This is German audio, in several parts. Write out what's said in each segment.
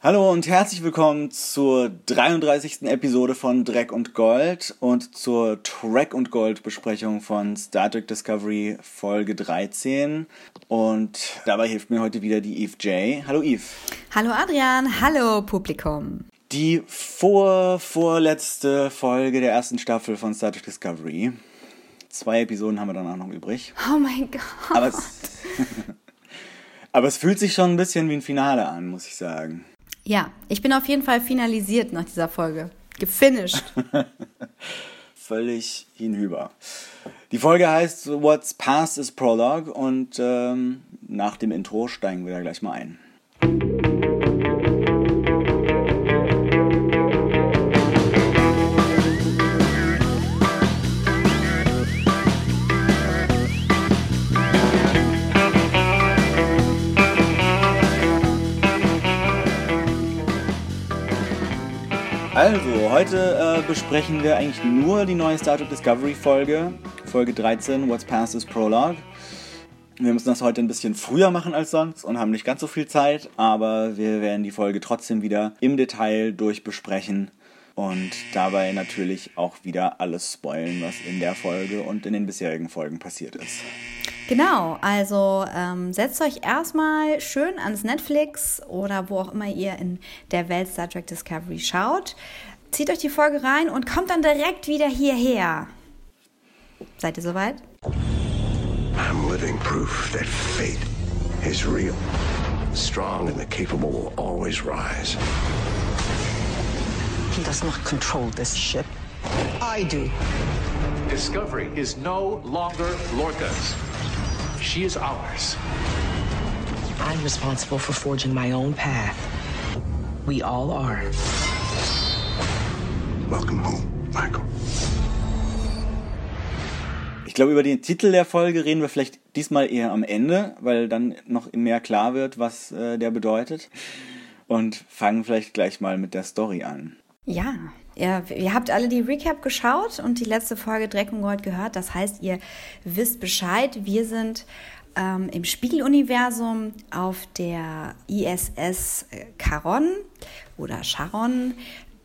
Hallo und herzlich willkommen zur 33. Episode von Dreck und Gold und zur Track und Gold Besprechung von Star Trek Discovery Folge 13. Und dabei hilft mir heute wieder die Eve J. Hallo Eve. Hallo Adrian, hallo Publikum. Die vor vorletzte Folge der ersten Staffel von Star Trek Discovery. Zwei Episoden haben wir danach noch übrig. Oh mein Gott. Aber es, aber es fühlt sich schon ein bisschen wie ein Finale an, muss ich sagen. Ja, ich bin auf jeden Fall finalisiert nach dieser Folge. Gefinished. Völlig hinüber. Die Folge heißt What's Past is Prologue und ähm, nach dem Intro steigen wir da gleich mal ein. Also, heute äh, besprechen wir eigentlich nur die neue Star Trek Discovery Folge, Folge 13, What's Past is Prologue. Wir müssen das heute ein bisschen früher machen als sonst und haben nicht ganz so viel Zeit, aber wir werden die Folge trotzdem wieder im Detail durchbesprechen und dabei natürlich auch wieder alles spoilen, was in der Folge und in den bisherigen Folgen passiert ist. Genau, also ähm, setzt euch erstmal schön ans Netflix oder wo auch immer ihr in der Welt Star Trek Discovery schaut. Zieht euch die Folge rein und kommt dann direkt wieder hierher. Seid ihr soweit? I'm living proof that fate is real. Strong and the capable will always rise. He does not control this ship. I do. Discovery is no longer Lorca's. She is ours. I'm responsible for forging my own path. We all are. Welcome home, Michael. Ich glaube, über den Titel der Folge reden wir vielleicht diesmal eher am Ende, weil dann noch mehr klar wird, was äh, der bedeutet. Und fangen vielleicht gleich mal mit der Story an. Ja, ihr, ihr habt alle die Recap geschaut und die letzte Folge Dreck und Gold gehört. Das heißt, ihr wisst Bescheid. Wir sind ähm, im Spiegeluniversum auf der ISS Charon oder Charon,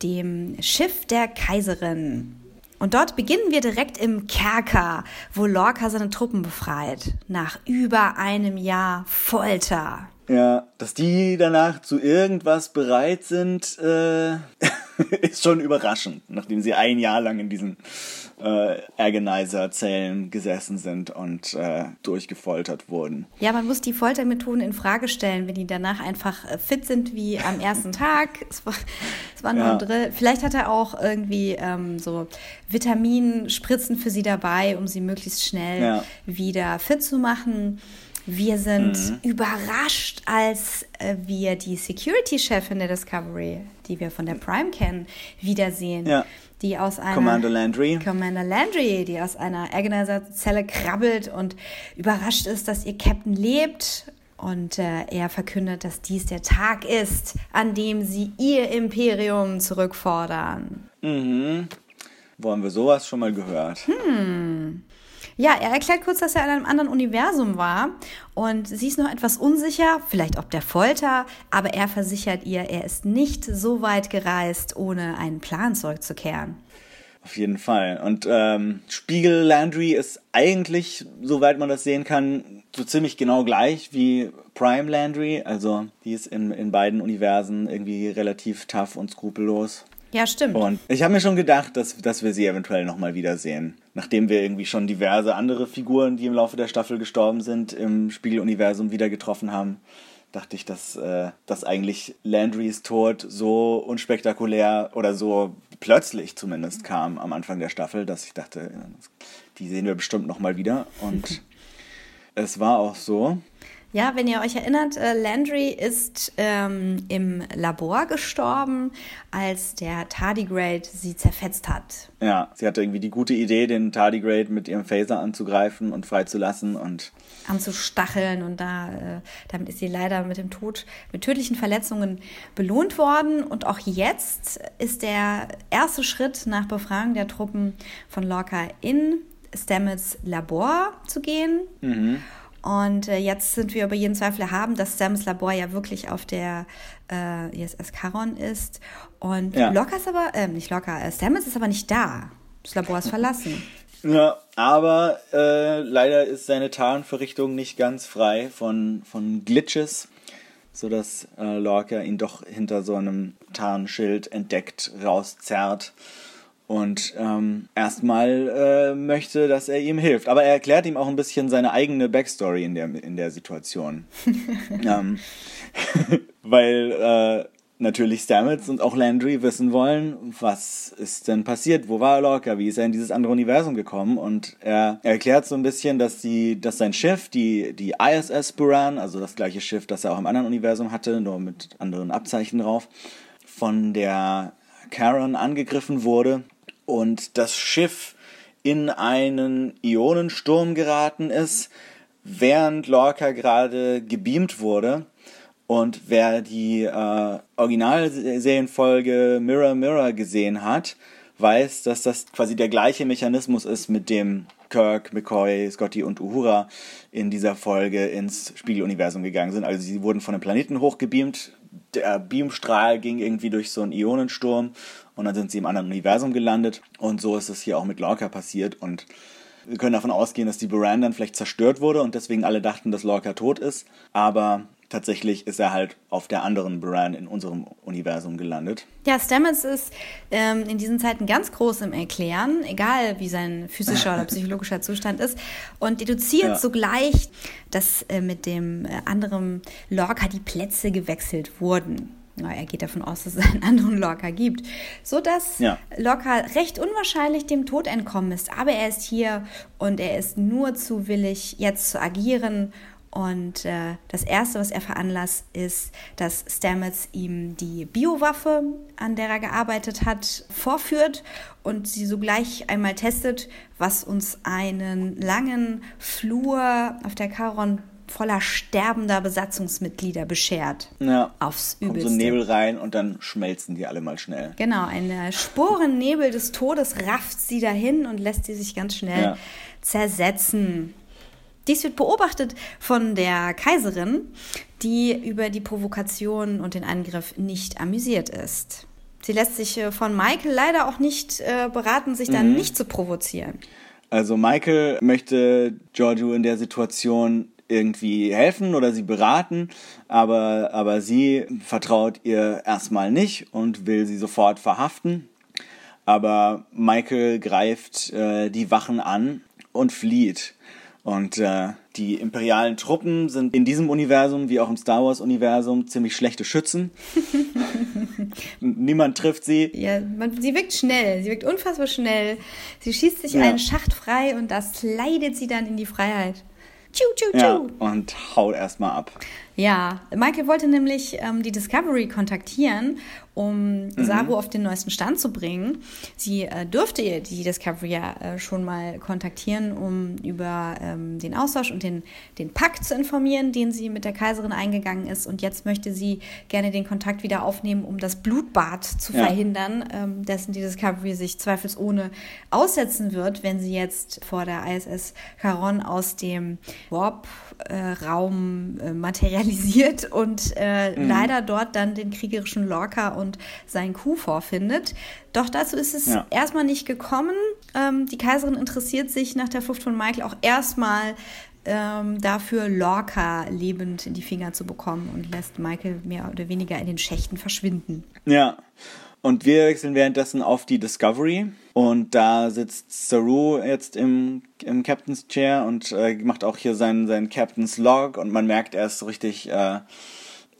dem Schiff der Kaiserin. Und dort beginnen wir direkt im Kerker, wo Lorca seine Truppen befreit. Nach über einem Jahr Folter. Ja, dass die danach zu irgendwas bereit sind, äh, ist schon überraschend, nachdem sie ein Jahr lang in diesen äh, Agonizer-Zellen gesessen sind und äh, durchgefoltert wurden. Ja, man muss die Foltermethoden in Frage stellen, wenn die danach einfach äh, fit sind wie am ersten Tag. Es war, es war nur Ja. ein Drill. Vielleicht hat er auch irgendwie ähm, so Vitaminspritzen für sie dabei, um sie möglichst schnell Ja. wieder fit zu machen. Wir sind Mhm. überrascht, als äh, wir die Security-Chefin der Discovery, die wir von der Prime kennen, wiedersehen. Ja. Die aus einer Commander Landry. Commander Landry, die aus einer Agonizer-Zelle krabbelt und überrascht ist, dass ihr Captain lebt. Und äh, er verkündet, dass dies der Tag ist, an dem sie ihr Imperium zurückfordern. Mhm. Wo haben wir sowas schon mal gehört? Ja, er erklärt kurz, dass er in einem anderen Universum war und sie ist noch etwas unsicher, vielleicht ob der Folter, aber er versichert ihr, er ist nicht so weit gereist, ohne einen Plan zurückzukehren. Auf jeden Fall. Und ähm, Spiegel Landry ist eigentlich, soweit man das sehen kann, so ziemlich genau gleich wie Prime Landry. Also die ist in, in beiden Universen irgendwie relativ tough und skrupellos. Ja, stimmt. Und ich habe mir schon gedacht, dass, dass wir sie eventuell nochmal wiedersehen. Nachdem wir irgendwie schon diverse andere Figuren, die im Laufe der Staffel gestorben sind, im Spiegeluniversum wieder getroffen haben, dachte ich, dass, äh, dass eigentlich Landrys Tod so unspektakulär oder so plötzlich zumindest kam am Anfang der Staffel, dass ich dachte, die sehen wir bestimmt nochmal wieder. Und es war auch so. Ja, wenn ihr euch erinnert, äh, Landry ist ähm, im Labor gestorben, als der Tardigrade sie zerfetzt hat. Ja, sie hatte irgendwie die gute Idee, den Tardigrade mit ihrem Phaser anzugreifen und freizulassen und anzustacheln und da äh, damit ist sie leider mit dem Tod mit tödlichen Verletzungen belohnt worden. Und auch jetzt ist der erste Schritt nach Befragung der Truppen von Lorca in Stamets Labor zu gehen Und äh, jetzt sind wir über jeden Zweifel haben, dass Stamets Labor ja wirklich auf der äh, ISS Charon ist. Und Ja. Locker ist aber, äh, nicht Locker, äh, Stamets ist aber nicht da. Das Labor ist verlassen. Ja, aber äh, leider ist seine Tarnverrichtung nicht ganz frei von, von Glitches, sodass äh, Lorca ihn doch hinter so einem Tarnschild entdeckt, rauszerrt und ähm, erstmal äh, möchte, dass er ihm hilft. Aber er erklärt ihm auch ein bisschen seine eigene Backstory in der, in der Situation. ähm, weil äh, natürlich Stamets und auch Landry wissen wollen, was ist denn passiert, wo war Lorca, wie ist er in dieses andere Universum gekommen und er erklärt so ein bisschen, dass die, dass sein Schiff, die, die ISS Buran, also das gleiche Schiff, das er auch im anderen Universum hatte, nur mit anderen Abzeichen drauf, von der Charon angegriffen wurde und das Schiff in einen Ionensturm geraten ist, während Lorca gerade gebeamt wurde. Und wer die äh, Originalserienfolge Mirror Mirror gesehen hat, weiß, dass das quasi der gleiche Mechanismus ist, mit dem Kirk, McCoy, Scotty und Uhura in dieser Folge ins Spiegeluniversum gegangen sind. Also sie wurden von einem Planeten hochgebeamt, der Beamstrahl ging irgendwie durch so einen Ionensturm und dann sind sie im anderen Universum gelandet. Und so ist es hier auch mit Lorca passiert. Und wir können davon ausgehen, dass die Buran dann vielleicht zerstört wurde und deswegen alle dachten, dass Lorca tot ist. Aber tatsächlich ist er halt auf der anderen Buran in unserem Universum gelandet. Ja, Stamets ist ähm, in diesen Zeiten ganz groß im Erklären, egal wie sein physischer oder psychologischer Zustand ist, und deduziert Ja. sogleich, dass äh, mit dem äh, anderen Lorca die Plätze gewechselt wurden. Na, er geht davon aus, dass es einen anderen Lorca gibt, so dass Ja. Lorca recht unwahrscheinlich dem Tod entkommen ist. Aber er ist hier und er ist nur zu willig, jetzt zu agieren. Und äh, das Erste, was er veranlasst, ist, dass Stamets ihm die Biowaffe, an der er gearbeitet hat, vorführt und sie sogleich einmal testet, was uns einen langen Flur auf der Charon voller sterbender Besatzungsmitglieder beschert. Ja. Aufs Kommt so Übelste. ein Nebel rein und dann schmelzen die alle mal schnell. Genau, ein Sporennebel des Todes rafft sie dahin und lässt sie sich ganz schnell Ja. zersetzen. Dies wird beobachtet von der Kaiserin, die über die Provokation und den Angriff nicht amüsiert ist. Sie lässt sich äh, von Michael leider auch nicht äh, beraten, sich dann nicht zu provozieren. Also Michael möchte Giorgio in der Situation irgendwie helfen oder sie beraten, aber, aber sie vertraut ihr erstmal nicht und will sie sofort verhaften. Aber Michael greift äh, die Wachen an und flieht. Und äh, die imperialen Truppen sind in diesem Universum wie auch im Star Wars-Universum ziemlich schlechte Schützen. Niemand trifft sie. Ja, man, sie wirkt schnell, sie wirkt unfassbar schnell. Sie schießt sich Ja. einen Schacht frei und das leidet sie dann in die Freiheit. Tschu, tschu, Ja, tschu. und haut erstmal ab. Ja, Michael wollte nämlich ähm, die Discovery kontaktieren, um Saru auf den neuesten Stand zu bringen. Sie äh, dürfte ihr die Discovery ja äh, schon mal kontaktieren, um über ähm, den Austausch und den, den Pakt zu informieren, den sie mit der Kaiserin eingegangen ist. Und jetzt möchte sie gerne den Kontakt wieder aufnehmen, um das Blutbad zu Ja. verhindern, ähm, dessen die Discovery sich zweifelsohne aussetzen wird, wenn sie jetzt vor der ISS Charon aus dem Warp-Raum äh, materialisiert und äh, leider dort dann den kriegerischen Lorca und seinen Kuh vorfindet. Doch dazu ist es Ja. erstmal nicht gekommen. Ähm, die Kaiserin interessiert sich nach der Flucht von Michael auch erstmal ähm, dafür, Lorca lebend in die Finger zu bekommen und lässt Michael mehr oder weniger in den Schächten verschwinden. Ja. Und wir wechseln währenddessen auf die Discovery. Und da sitzt Saru jetzt im, im Captain's Chair und äh, macht auch hier seinen, seinen Captain's Log. Und man merkt, er ist so richtig äh,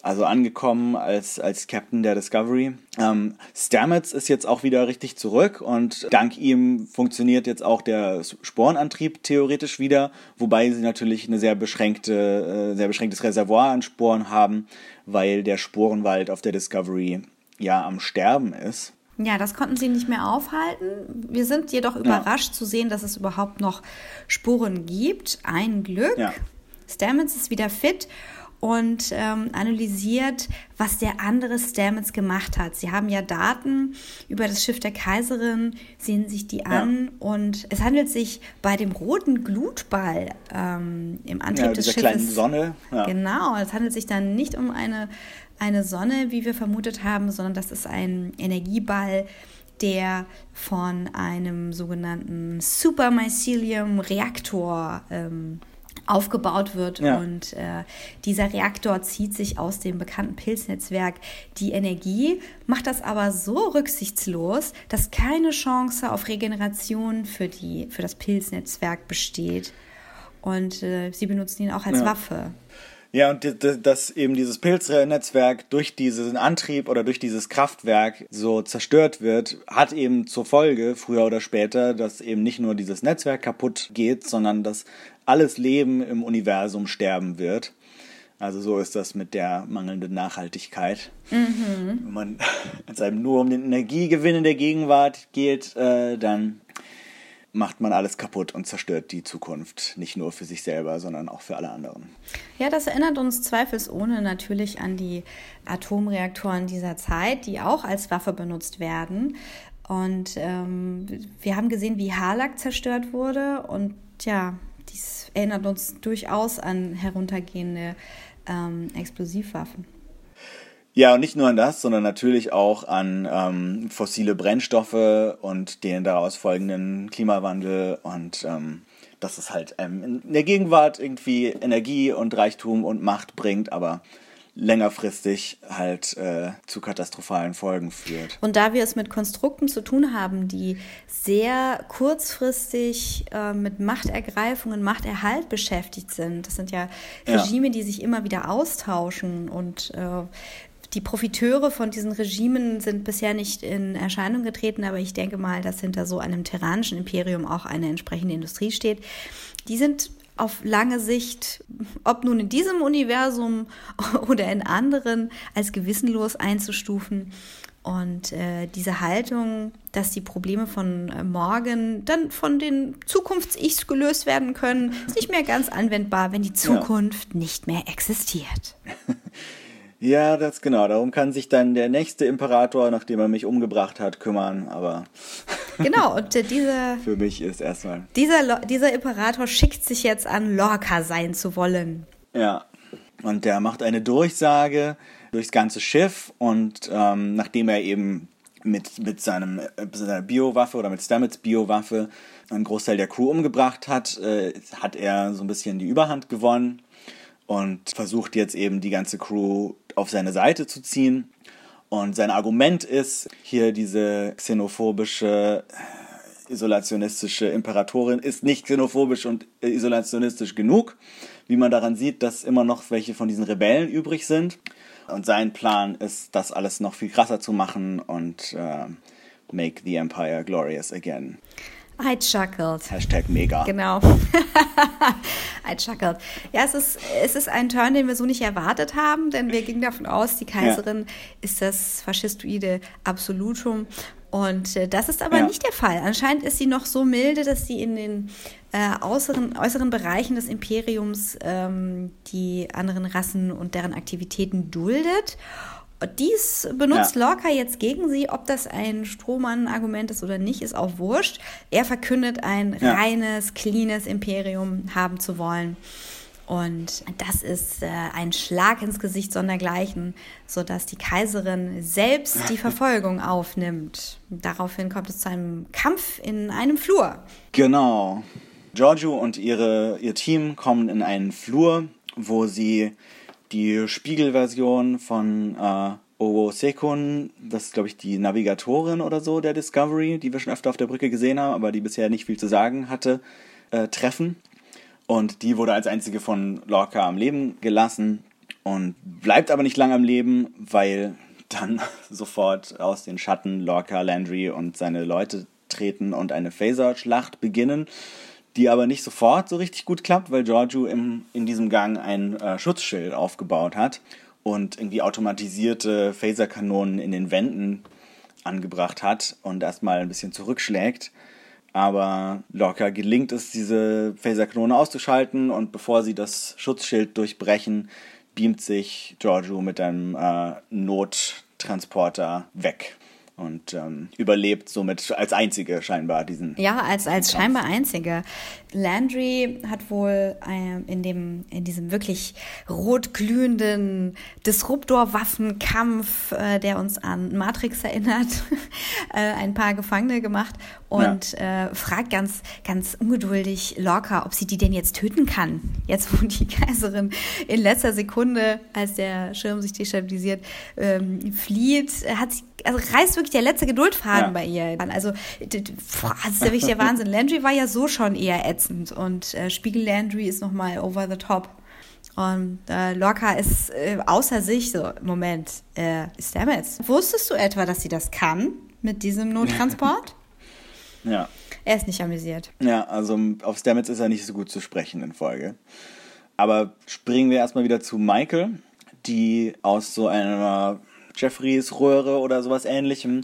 also angekommen als, als Captain der Discovery. Ähm, Stamets ist jetzt auch wieder richtig zurück und dank ihm funktioniert jetzt auch der Sporenantrieb theoretisch wieder, wobei sie natürlich eine sehr beschränkte, äh, sehr beschränktes Reservoir an Sporen haben, weil der Sporenwald auf der Discovery ja am Sterben ist. Ja, das konnten sie nicht mehr aufhalten. Wir sind jedoch überrascht zu sehen, dass es überhaupt noch Spuren gibt. Ein Glück. Ja. Stamets ist wieder fit und ähm, analysiert, was der andere Stamets gemacht hat. Sie haben ja Daten über das Schiff der Kaiserin, sehen sich die an ja. und es handelt sich bei dem roten Glutball ähm, im Antrieb ja, des Schiffes. Kleinen Sonne. Ja. Genau, es handelt sich dann nicht um eine, eine Sonne, wie wir vermutet haben, sondern das ist ein Energieball, der von einem sogenannten Supermycelium-Reaktor ähm, aufgebaut wird. Ja. Und äh, dieser Reaktor zieht sich aus dem bekannten Pilznetzwerk die Energie, macht das aber so rücksichtslos, dass keine Chance auf Regeneration für, die, für das Pilznetzwerk besteht. Und äh, sie benutzen ihn auch als ja. Waffe. Ja, und dass eben dieses Pilznetzwerk durch diesen Antrieb oder durch dieses Kraftwerk so zerstört wird, hat eben zur Folge, früher oder später, dass eben nicht nur dieses Netzwerk kaputt geht, sondern dass alles Leben im Universum sterben wird. Also so ist das mit der mangelnden Nachhaltigkeit. Mhm. Wenn man es einem nur um den Energiegewinn in der Gegenwart geht, äh, dann macht man alles kaputt und zerstört die Zukunft. Nicht nur für sich selber, sondern auch für alle anderen. Ja, das erinnert uns zweifelsohne natürlich an die Atomreaktoren dieser Zeit, die auch als Waffe benutzt werden. Und ähm, wir haben gesehen, wie Harlak zerstört wurde. Und ja, dies erinnert uns durchaus an heruntergehende ähm, Explosivwaffen. Ja, und nicht nur an das, sondern natürlich auch an ähm, fossile Brennstoffe und den daraus folgenden Klimawandel und ähm, dass es halt ähm, in der Gegenwart irgendwie Energie und Reichtum und Macht bringt, aber längerfristig halt äh, zu katastrophalen Folgen führt. Und da wir es mit Konstrukten zu tun haben, die sehr kurzfristig äh, mit Machtergreifung und Machterhalt beschäftigt sind, das sind ja Regime, ja. die sich immer wieder austauschen und äh, die Profiteure von diesen Regimen sind bisher nicht in Erscheinung getreten, aber ich denke mal, dass hinter so einem tyrannischen Imperium auch eine entsprechende Industrie steht. Die sind auf lange Sicht, ob nun in diesem Universum oder in anderen, als gewissenlos einzustufen. Und äh, diese Haltung, dass die Probleme von äh, morgen dann von den Zukunfts-Ichs gelöst werden können, ist nicht mehr ganz anwendbar, wenn die Zukunft ja. nicht mehr existiert. Ja, das genau. Darum kann sich dann der nächste Imperator, nachdem er mich umgebracht hat, kümmern. Aber genau. Und äh, dieser für mich ist erstmal dieser dieser Imperator schickt sich jetzt an, Lorca sein zu wollen. Ja. Und der macht eine Durchsage durchs ganze Schiff und ähm, nachdem er eben mit, mit seinem, äh, seiner Biowaffe oder mit Stamets Biowaffe einen Großteil der Crew umgebracht hat, äh, hat er so ein bisschen die Überhand gewonnen und versucht jetzt eben die ganze Crew auf seine Seite zu ziehen. Und sein Argument ist, hier diese xenophobische, isolationistische Imperatorin ist nicht xenophobisch und isolationistisch genug, wie man daran sieht, dass immer noch welche von diesen Rebellen übrig sind. Und sein Plan ist, das alles noch viel krasser zu machen und äh, make the Empire glorious again. I chuckled. Hashtag mega. Genau. I chuckled. Ja, es ist, es ist ein Turn, den wir so nicht erwartet haben, denn wir gingen davon aus, die Kaiserin ja. ist das faschistoide Absolutum. Und äh, das ist aber ja. nicht der Fall. Anscheinend ist sie noch so milde, dass sie in den äh, äußeren, äußeren Bereichen des Imperiums ähm, die anderen Rassen und deren Aktivitäten duldet. Dies benutzt ja. Lorca jetzt gegen sie, ob das ein Strohmann-Argument ist oder nicht, ist auch wurscht. Er verkündet, ein ja. reines, cleanes Imperium haben zu wollen. Und das ist äh, ein Schlag ins Gesicht sondergleichen, sodass die Kaiserin selbst die Verfolgung aufnimmt. Daraufhin kommt es zu einem Kampf in einem Flur. Genau. Giorgio und ihre, ihr Team kommen in einen Flur, wo sie die Spiegelversion von äh, Owo Sekun, das ist glaube ich die Navigatorin oder so der Discovery, die wir schon öfter auf der Brücke gesehen haben, aber die bisher nicht viel zu sagen hatte, äh, treffen. Und die wurde als einzige von Lorca am Leben gelassen und bleibt aber nicht lange am Leben, weil dann sofort aus den Schatten Lorca, Landry und seine Leute treten und eine Phaser-Schlacht beginnen die aber nicht sofort so richtig gut klappt, weil Giorgio im, in diesem Gang ein äh, Schutzschild aufgebaut hat und irgendwie automatisierte Phaserkanonen in den Wänden angebracht hat und erstmal ein bisschen zurückschlägt. Aber locker gelingt es, diese Phaserkanone auszuschalten und bevor sie das Schutzschild durchbrechen, beamt sich Giorgio mit einem äh, Nottransporter weg und ähm, überlebt somit als einzige scheinbar diesen. Ja, als, als scheinbar einzige. Landry hat wohl äh, in, dem, in diesem wirklich rotglühenden Disruptor-Waffenkampf, äh, der uns an Matrix erinnert, äh, ein paar Gefangene gemacht und ja. Äh, fragt ganz, ganz ungeduldig Lorca, ob sie die denn jetzt töten kann. Jetzt, wo die Kaiserin in letzter Sekunde, als der Schirm sich destabilisiert, ähm, flieht, hat sie also reißt wirklich der letzte Geduldfaden ja. bei ihr. Also, das ist ja wirklich der Wahnsinn. Landry war ja so schon eher ätzend und äh, Spiegel Landry ist nochmal over the top. Und äh, Lorca ist äh, außer sich so, Moment, äh, Stamets, wusstest du etwa, dass sie das kann mit diesem Nottransport? ja. Er ist nicht amüsiert. Ja, also auf Stamets ist er nicht so gut zu sprechen in Folge. Aber springen wir erstmal wieder zu Michael, die aus so einer Jeffreys Röhre oder sowas ähnlichem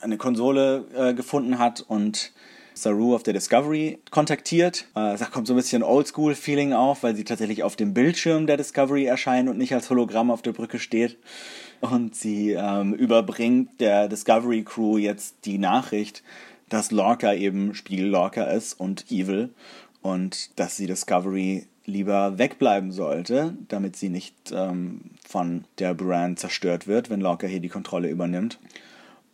eine Konsole äh, gefunden hat und Saru auf der Discovery kontaktiert. Äh, da kommt so ein bisschen Oldschool-Feeling auf, weil sie tatsächlich auf dem Bildschirm der Discovery erscheint und nicht als Hologramm auf der Brücke steht. Und sie ähm, überbringt der Discovery Crew jetzt die Nachricht, dass Lorca eben Spiegel Lorca ist und evil und dass sie Discovery lieber wegbleiben sollte, damit sie nicht ähm, von der Brand zerstört wird, wenn Lorca hier die Kontrolle übernimmt.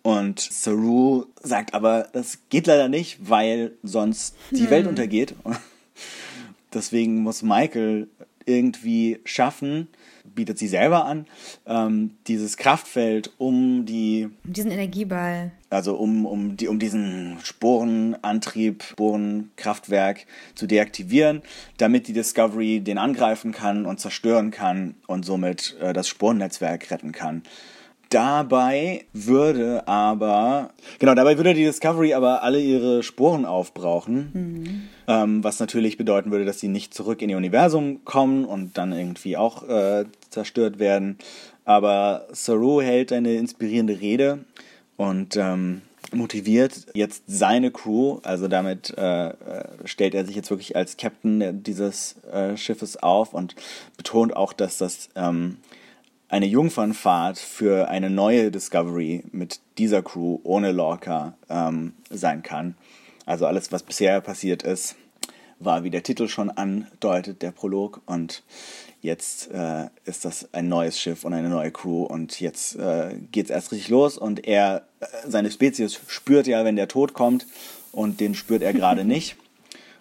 Und Saru sagt aber, das geht leider nicht, weil sonst die hm. Welt untergeht. Deswegen muss Michael irgendwie schaffen, bietet sie selber an, ähm, dieses Kraftfeld um die. Um diesen Energieball. Also um, um, die, um diesen Sporenantrieb, Sporenkraftwerk zu deaktivieren, damit die Discovery den angreifen kann und zerstören kann und somit äh, das Sporennetzwerk retten kann. Dabei würde aber, genau, dabei würde die Discovery aber alle ihre Sporen aufbrauchen, mhm. ähm, was natürlich bedeuten würde, dass sie nicht zurück in ihr Universum kommen und dann irgendwie auch äh, zerstört werden. Aber Saru hält eine inspirierende Rede und ähm, motiviert jetzt seine Crew, also damit äh, äh stellt er sich jetzt wirklich als Captain dieses äh, Schiffes auf und betont auch, dass das ähm, eine Jungfernfahrt für eine neue Discovery mit dieser Crew ohne Lorca ähm, sein kann. Also alles, was bisher passiert ist, war, wie der Titel schon andeutet, der Prolog. Und jetzt äh, ist das ein neues Schiff und eine neue Crew. Und jetzt äh, geht es erst richtig los. Und er, äh, seine Spezies spürt ja, wenn der Tod kommt. Und den spürt er gerade nicht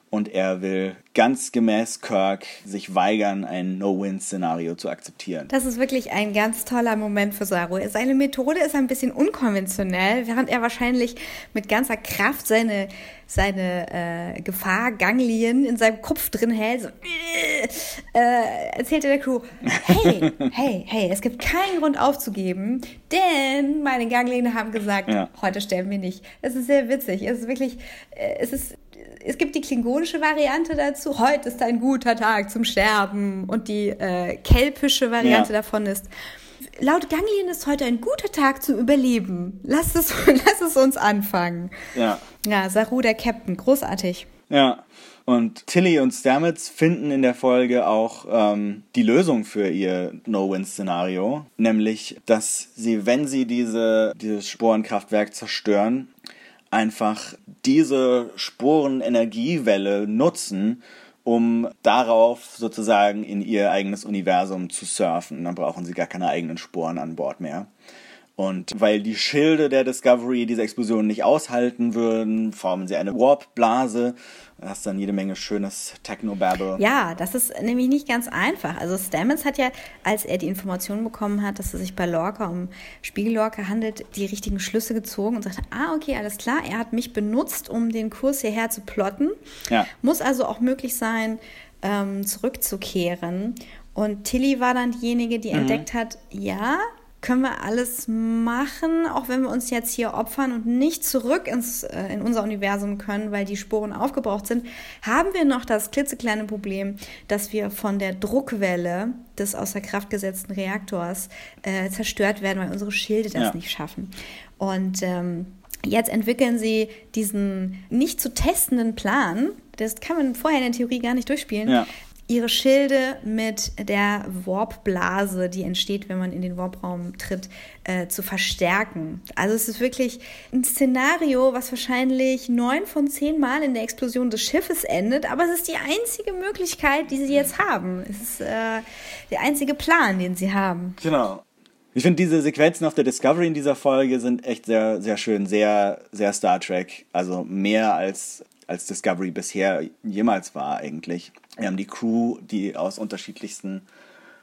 und er will ganz gemäß Kirk sich weigern, ein No-Win-Szenario zu akzeptieren. Das ist wirklich ein ganz toller Moment für Saru. Seine Methode ist ein bisschen unkonventionell, während er wahrscheinlich mit ganzer Kraft seine, seine äh, Gefahrganglien in seinem Kopf drin hält. So, äh, erzählt er der Crew, hey, hey, hey, es gibt keinen Grund aufzugeben, denn meine Ganglien haben gesagt, ja. heute sterben wir nicht. Es ist sehr witzig. Es ist wirklich, äh, es ist es gibt die klingonische Variante dazu, heute ist ein guter Tag zum Sterben und die äh, kelpische Variante ja. davon ist, laut Ganglien ist heute ein guter Tag zum Überleben. Lass es, lass es uns anfangen. Ja. Ja, Saru, der Captain, großartig. Ja. Und Tilly und Stamets finden in der Folge auch ähm, die Lösung für ihr No-Win-Szenario, nämlich, dass sie, wenn sie diese, dieses Sporenkraftwerk zerstören, einfach diese Sporenenergiewelle nutzen, um darauf sozusagen in ihr eigenes Universum zu surfen. Dann brauchen sie gar keine eigenen Sporen an Bord mehr. Und weil die Schilde der Discovery diese Explosion nicht aushalten würden, formen sie eine Warp-Blase. Da hast dann jede Menge schönes Techno-Babble. Ja, das ist nämlich nicht ganz einfach. Also Stamets hat ja, als er die Information bekommen hat, dass es sich bei Lorca um Spiegel-Lorca handelt, die richtigen Schlüsse gezogen und sagte, ah, okay, alles klar, er hat mich benutzt, um den Kurs hierher zu plotten. Ja. Muss also auch möglich sein, ähm, zurückzukehren. Und Tilly war dann diejenige, die mhm. entdeckt hat, ja, können wir alles machen, auch wenn wir uns jetzt hier opfern und nicht zurück ins, äh, in unser Universum können, weil die Sporen aufgebraucht sind, haben wir noch das klitzekleine Problem, dass wir von der Druckwelle des außer Kraft gesetzten Reaktors äh, zerstört werden, weil unsere Schilde das ja. nicht schaffen. Und ähm, jetzt entwickeln sie diesen nicht zu testenden Plan, das kann man vorher in der Theorie gar nicht durchspielen, ja ihre Schilde mit der Warp-Blase, die entsteht, wenn man in den Warp-Raum tritt, äh, zu verstärken. Also es ist wirklich ein Szenario, was wahrscheinlich neun von zehn Mal in der Explosion des Schiffes endet, aber es ist die einzige Möglichkeit, die sie jetzt haben. Es ist äh, der einzige Plan, den sie haben. Genau. Ich finde, diese Sequenzen auf der Discovery in dieser Folge sind echt sehr, sehr schön, sehr, sehr Star Trek. Also mehr als, als Discovery bisher jemals war eigentlich. Wir haben die Crew, die aus unterschiedlichsten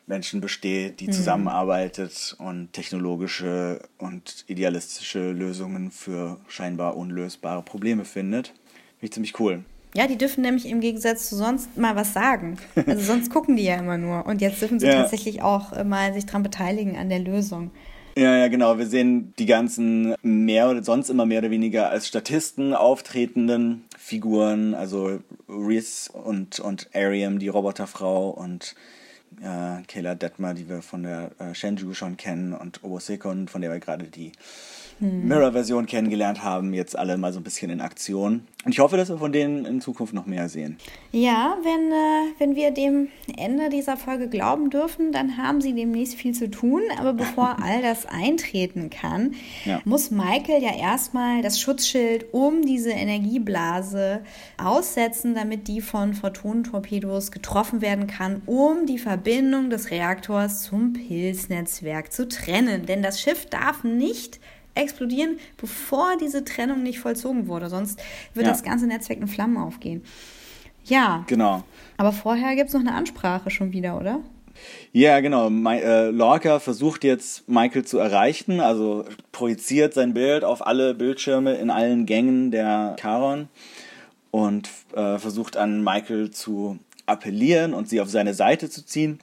Menschen besteht, die zusammenarbeitet und technologische und idealistische Lösungen für scheinbar unlösbare Probleme findet. Finde ich ziemlich cool. Ja, die dürfen nämlich im Gegensatz zu sonst mal was sagen. Also sonst gucken die ja immer nur. Und jetzt dürfen sie Ja. tatsächlich auch mal sich dran beteiligen an der Lösung. Ja, ja, genau. Wir sehen die ganzen mehr oder sonst immer mehr oder weniger als Statisten auftretenden Figuren, also Reese und, und Ariam, die Roboterfrau und äh, Kayla Detmer, die wir von der äh, Shenzhou schon kennen und Obo Sekon, von der wir gerade die Mirror-Version kennengelernt haben, jetzt alle mal so ein bisschen in Aktion. Und ich hoffe, dass wir von denen in Zukunft noch mehr sehen. Ja, wenn, äh, wenn wir dem Ende dieser Folge glauben dürfen, dann haben sie demnächst viel zu tun. Aber bevor all das eintreten kann, Ja. muss Michael ja erstmal das Schutzschild um diese Energieblase aussetzen, damit die von Photonentorpedos getroffen werden kann, um die Verbindung des Reaktors zum Pilznetzwerk zu trennen. Denn das Schiff darf nicht explodieren, bevor diese Trennung nicht vollzogen wurde. Sonst wird Ja. das ganze Netzwerk in Flammen aufgehen. Ja, Genau. aber vorher gibt es noch eine Ansprache schon wieder, oder? Ja, genau. Mi äh, Lorca versucht jetzt Michael zu erreichen, also projiziert sein Bild auf alle Bildschirme in allen Gängen der Charon und äh, versucht an Michael zu appellieren und sie auf seine Seite zu ziehen.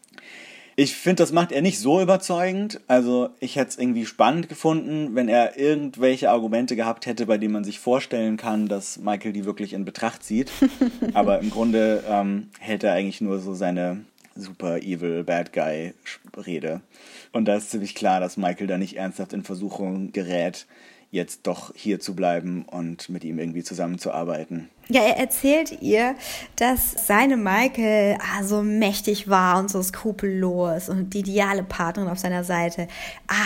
Ich finde, das macht er nicht so überzeugend. Also ich hätte es irgendwie spannend gefunden, wenn er irgendwelche Argumente gehabt hätte, bei denen man sich vorstellen kann, dass Michael die wirklich in Betracht zieht. Aber im Grunde ähm, hält er eigentlich nur so seine super evil Bad Guy Rede. Und da ist ziemlich klar, dass Michael da nicht ernsthaft in Versuchung gerät, jetzt doch hier zu bleiben und mit ihm irgendwie zusammenzuarbeiten. Ja, er erzählt ihr, dass seine Michael ah, so mächtig war und so skrupellos und die ideale Partnerin auf seiner Seite.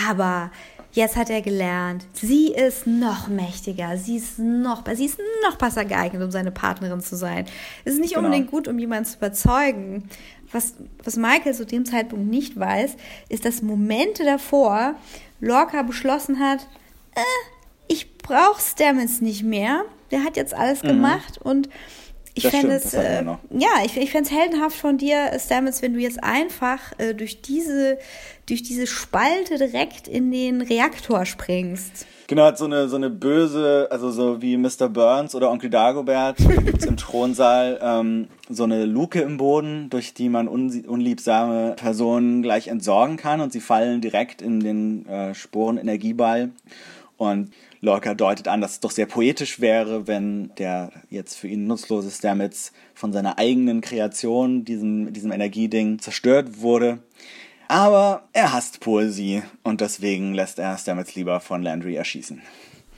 Aber jetzt hat er gelernt, sie ist noch mächtiger, sie ist noch, sie ist noch besser geeignet, um seine Partnerin zu sein. Es ist nicht Genau. unbedingt gut, um jemanden zu überzeugen. Was, was Michael zu dem Zeitpunkt nicht weiß, ist, dass Momente davor Lorca beschlossen hat, äh, ich brauche Stamets nicht mehr. Der hat jetzt alles gemacht und ich Mhm. Fände es, äh, ja, ich, ich fände es heldenhaft von dir, Stamets, wenn du jetzt einfach äh, durch diese, durch diese Spalte direkt in den Reaktor springst. Genau, hat so eine, so eine böse, also so wie Mr. Burns oder Onkel Dagobert gibt's im Thronsaal ähm, so eine Luke im Boden, durch die man un unliebsame Personen gleich entsorgen kann und sie fallen direkt in den äh, Sporenenergieball. Und Lorca deutet an, dass es doch sehr poetisch wäre, wenn der jetzt für ihn nutzlose Stamets von seiner eigenen Kreation, diesem, diesem Energieding, zerstört wurde. Aber er hasst Poesie und deswegen lässt er Stamets lieber von Landry erschießen.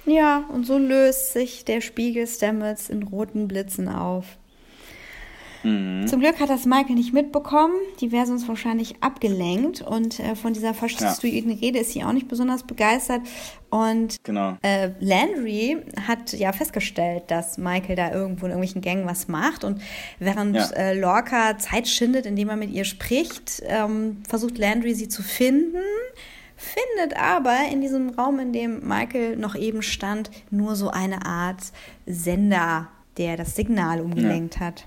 Ja, und so löst sich der Spiegel Stamets in roten Blitzen auf. Zum Glück hat das Michael nicht mitbekommen. Die wäre sonst wahrscheinlich abgelenkt. Und äh, von dieser faschistoiden Rede ist sie auch nicht besonders begeistert. Und Genau. äh, Landry hat ja festgestellt, dass Michael da irgendwo in irgendwelchen Gängen was macht. Und während Ja. äh, Lorca Zeit schindet, indem er mit ihr spricht, ähm, versucht Landry sie zu finden. Findet aber in diesem Raum, in dem Michael noch eben stand, nur so eine Art Sender, der das Signal umgelenkt hat.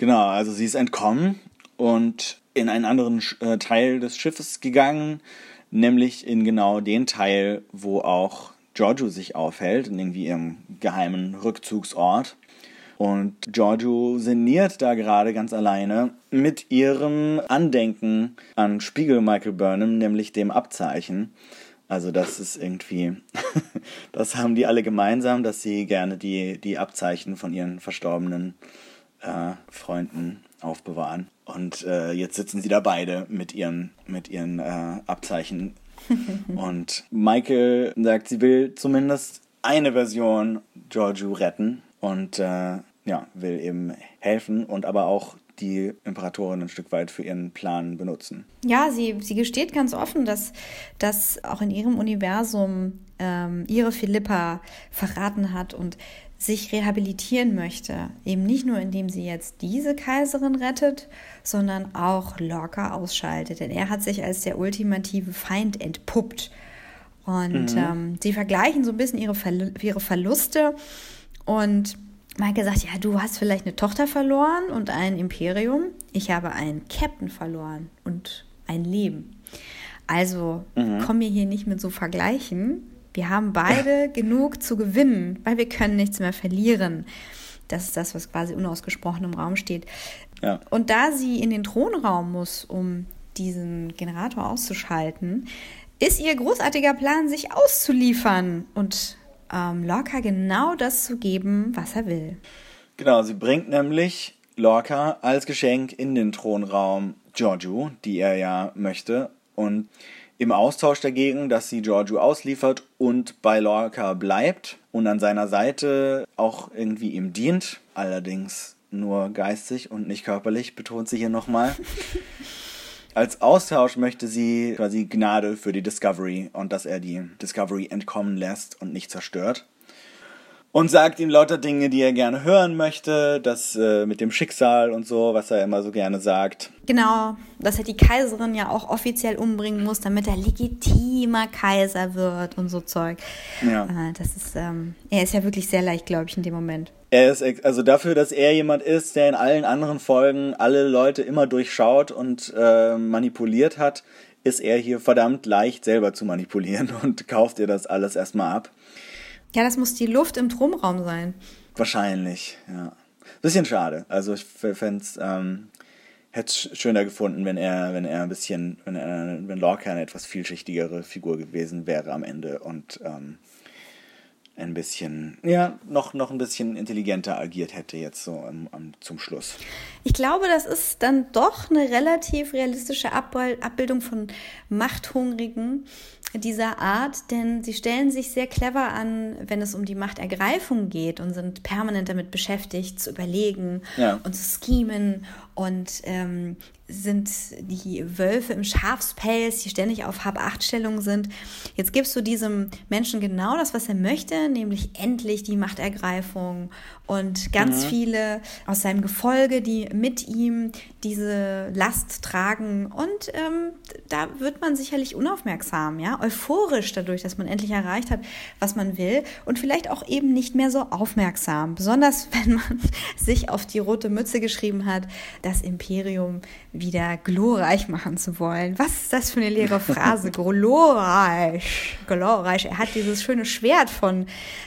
Genau, also sie ist entkommen und in einen anderen äh, Teil des Schiffes gegangen, nämlich in genau den Teil, wo auch Giorgio sich aufhält, in irgendwie ihrem geheimen Rückzugsort. Und Giorgio sinniert da gerade ganz alleine mit ihrem Andenken an Spiegel Michael Burnham, nämlich dem Abzeichen. Also das ist irgendwie, das haben die alle gemeinsam, dass sie gerne die, die Abzeichen von ihren verstorbenen äh, Freunden aufbewahren. Und äh, jetzt sitzen sie da beide mit ihren, mit ihren äh, Abzeichen. und Michael sagt, sie will zumindest eine Version Giorgio retten und äh, ja, will eben helfen und aber auch die Imperatorin ein Stück weit für ihren Plan benutzen. Ja, sie, sie gesteht ganz offen, dass, dass auch in ihrem Universum ähm, ihre Philippa verraten hat und sich rehabilitieren möchte. Eben nicht nur, indem sie jetzt diese Kaiserin rettet, sondern auch Lorca ausschaltet. Denn er hat sich als der ultimative Feind entpuppt. Und mhm. ähm, sie vergleichen so ein bisschen ihre, Verlu ihre Verluste. Und Michael sagt, ja, du hast vielleicht eine Tochter verloren und ein Imperium. Ich habe einen Captain verloren und ein Leben. Also mhm. komm mir hier nicht mit so Vergleichen. Wir haben beide genug zu gewinnen, weil wir können nichts mehr verlieren. Das ist das, was quasi unausgesprochen im Raum steht. Ja. Und da sie in den Thronraum muss, um diesen Generator auszuschalten, ist ihr großartiger Plan, sich auszuliefern und ähm, Lorca genau das zu geben, was er will. Genau, sie bringt nämlich Lorca als Geschenk in den Thronraum Giorgio, die er ja möchte. Und im Austausch dagegen, dass sie Giorgio ausliefert und bei Lorca bleibt und an seiner Seite auch irgendwie ihm dient, allerdings nur geistig und nicht körperlich, betont sie hier nochmal. Als Austausch möchte sie quasi Gnade für die Discovery und dass er die Discovery entkommen lässt und nicht zerstört und sagt ihm lauter Dinge, die er gerne hören möchte, das äh, mit dem Schicksal und so, was er immer so gerne sagt. Genau, dass er die Kaiserin ja auch offiziell umbringen muss, damit er legitimer Kaiser wird und so Zeug. Ja. Äh, das ist, ähm, er ist ja wirklich sehr leicht, glaube ich, in dem Moment. Er ist also dafür, dass er jemand ist, der in allen anderen Folgen alle Leute immer durchschaut und äh, manipuliert hat, ist er hier verdammt leicht selber zu manipulieren und kauft ihr das alles erstmal ab. Ja, das muss die Luft im Thronraum sein. Wahrscheinlich, ja. Bisschen schade. Also ich fände es, ähm, hätte es schöner gefunden, wenn er, wenn er ein bisschen, wenn er, wenn Lorca eine etwas vielschichtigere Figur gewesen wäre am Ende und ähm, ein bisschen, ja, noch, noch ein bisschen intelligenter agiert hätte jetzt so am, am, zum Schluss. Ich glaube, das ist dann doch eine relativ realistische Abbildung von Machthungrigen dieser Art, denn sie stellen sich sehr clever an, wenn es um die Machtergreifung geht und sind permanent damit beschäftigt, zu überlegen ja. und zu schemen und ähm, sind die Wölfe im Schafspelz, die ständig auf Hab-Acht-Stellung sind. Jetzt gibst du diesem Menschen genau das, was er möchte, nämlich endlich die Machtergreifung und ganz mhm. viele aus seinem Gefolge, die mit ihm diese Last tragen. Und ähm, da wird man sicherlich unaufmerksam, ja, euphorisch dadurch, dass man endlich erreicht hat, was man will und vielleicht auch eben nicht mehr so aufmerksam. Besonders wenn man sich auf die rote Mütze geschrieben hat, das Imperium wieder glorreich machen zu wollen. Was ist das für eine leere Phrase? glorreich. Glorreich. Er hat dieses schöne Schwert von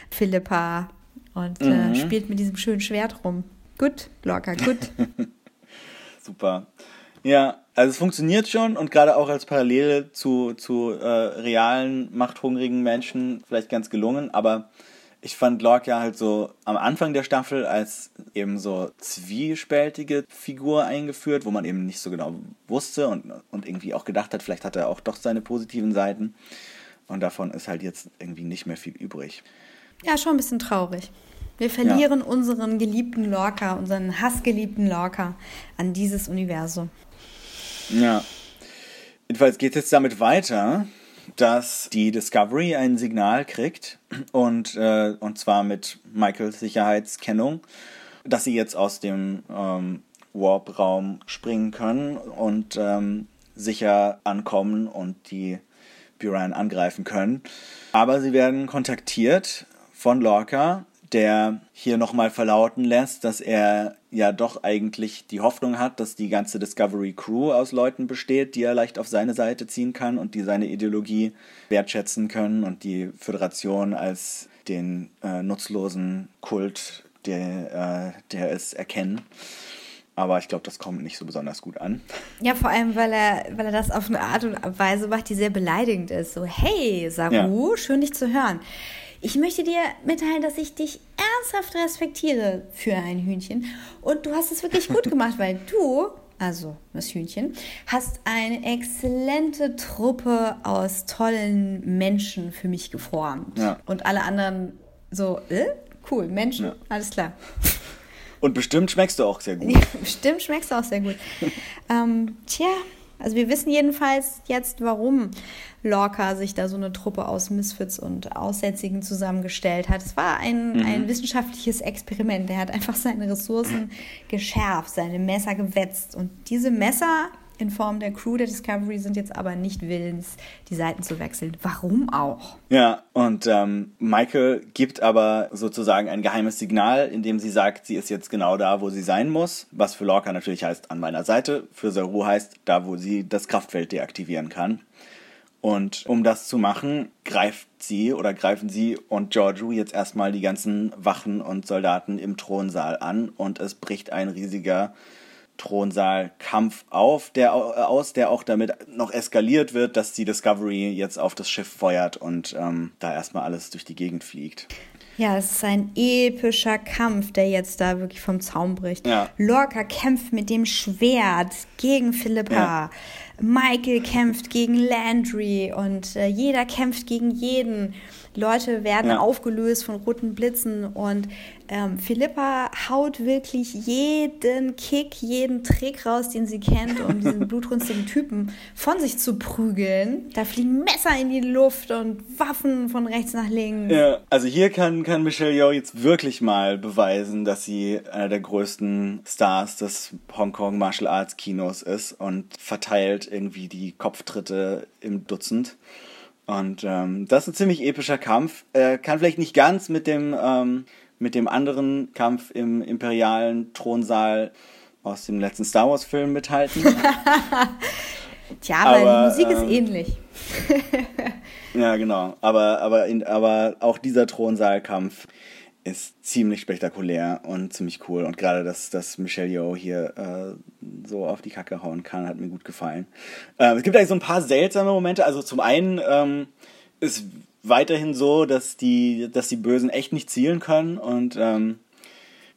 Philippa und äh, mhm. äh, spielt mit diesem schönen Schwert rum. Gut, locker, gut. Super. Ja, also es funktioniert schon und gerade auch als Parallele zu, zu äh, realen, machthungrigen Menschen vielleicht ganz gelungen, aber ich fand Lorca halt so am Anfang der Staffel als eben so zwiespältige Figur eingeführt, wo man eben nicht so genau wusste und, und irgendwie auch gedacht hat, vielleicht hat er auch doch seine positiven Seiten. Und davon ist halt jetzt irgendwie nicht mehr viel übrig. Ja, schon ein bisschen traurig. Wir verlieren ja. unseren geliebten Lorca, unseren hassgeliebten Lorca an dieses Universum. Ja. Jedenfalls geht es jetzt damit weiter, dass die Discovery ein Signal kriegt und, äh, und zwar mit Michaels Sicherheitskennung, dass sie jetzt aus dem ähm, Warp-Raum springen können und ähm, sicher ankommen und die Buran angreifen können. Aber sie werden kontaktiert von Lorca, der hier nochmal verlauten lässt, dass er ja doch eigentlich die Hoffnung hat, dass die ganze Discovery Crew aus Leuten besteht, die er leicht auf seine Seite ziehen kann und die seine Ideologie wertschätzen können und die Föderation als den äh, nutzlosen Kult, der, äh, der es erkennen. Aber ich glaube, das kommt nicht so besonders gut an. Ja, vor allem, weil er, weil er das auf eine Art und Weise macht, die sehr beleidigend ist. So, hey, Saru, ja. schön dich zu hören. Ich möchte dir mitteilen, dass ich dich ernsthaft respektiere für ein Hühnchen. Und du hast es wirklich gut gemacht, weil du, also das Hühnchen, hast eine exzellente Truppe aus tollen Menschen für mich geformt. Ja. Und alle anderen so, äh, cool, Menschen, ja. alles klar. Und bestimmt schmeckst du auch sehr gut. bestimmt schmeckst du auch sehr gut. ähm, tja, also wir wissen jedenfalls jetzt, warum Lorca sich da so eine Truppe aus Misfits und Aussätzigen zusammengestellt hat. Es war ein, mhm. ein wissenschaftliches Experiment. Er hat einfach seine Ressourcen geschärft, seine Messer gewetzt. Und diese Messer in Form der Crew der Discovery sind jetzt aber nicht willens, die Seiten zu wechseln. Warum auch? Ja, und ähm, Michael gibt aber sozusagen ein geheimes Signal, indem sie sagt, sie ist jetzt genau da, wo sie sein muss. Was für Lorca natürlich heißt, an meiner Seite. Für Saru heißt, da, wo sie das Kraftfeld deaktivieren kann. Und um das zu machen, greift sie oder greifen sie und Giorgio jetzt erstmal die ganzen Wachen und Soldaten im Thronsaal an und es bricht ein riesiger Thronsaalkampf auf, der, aus, der auch damit noch eskaliert wird, dass die Discovery jetzt auf das Schiff feuert und ähm, da erstmal alles durch die Gegend fliegt. Ja, es ist ein epischer Kampf, der jetzt da wirklich vom Zaun bricht. Ja. Lorca kämpft mit dem Schwert gegen Philippa. Ja. Michael kämpft gegen Landry und äh, jeder kämpft gegen jeden. Leute werden ja. aufgelöst von roten Blitzen und ähm, Philippa haut wirklich jeden Kick, jeden Trick raus, den sie kennt, um diesen blutrünstigen Typen von sich zu prügeln. Da fliegen Messer in die Luft und Waffen von rechts nach links. Ja, also hier kann, kann Michelle Yeoh jetzt wirklich mal beweisen, dass sie einer der größten Stars des Hongkong Martial Arts Kinos ist und verteilt irgendwie die Kopftritte im Dutzend. Und ähm, das ist ein ziemlich epischer Kampf. Äh, kann vielleicht nicht ganz mit dem, ähm, mit dem anderen Kampf im imperialen Thronsaal aus dem letzten Star Wars-Film mithalten. Tja, aber, aber die Musik ähm, ist ähnlich. ja, genau. Aber, aber, in, aber auch dieser Thronsaalkampf ist ziemlich spektakulär und ziemlich cool. Und gerade, dass, dass Michelle Yeoh hier äh, so auf die Kacke hauen kann, hat mir gut gefallen. Ähm, es gibt eigentlich so ein paar seltsame Momente. Also zum einen ähm, ist weiterhin so, dass die, dass die Bösen echt nicht zielen können und ähm,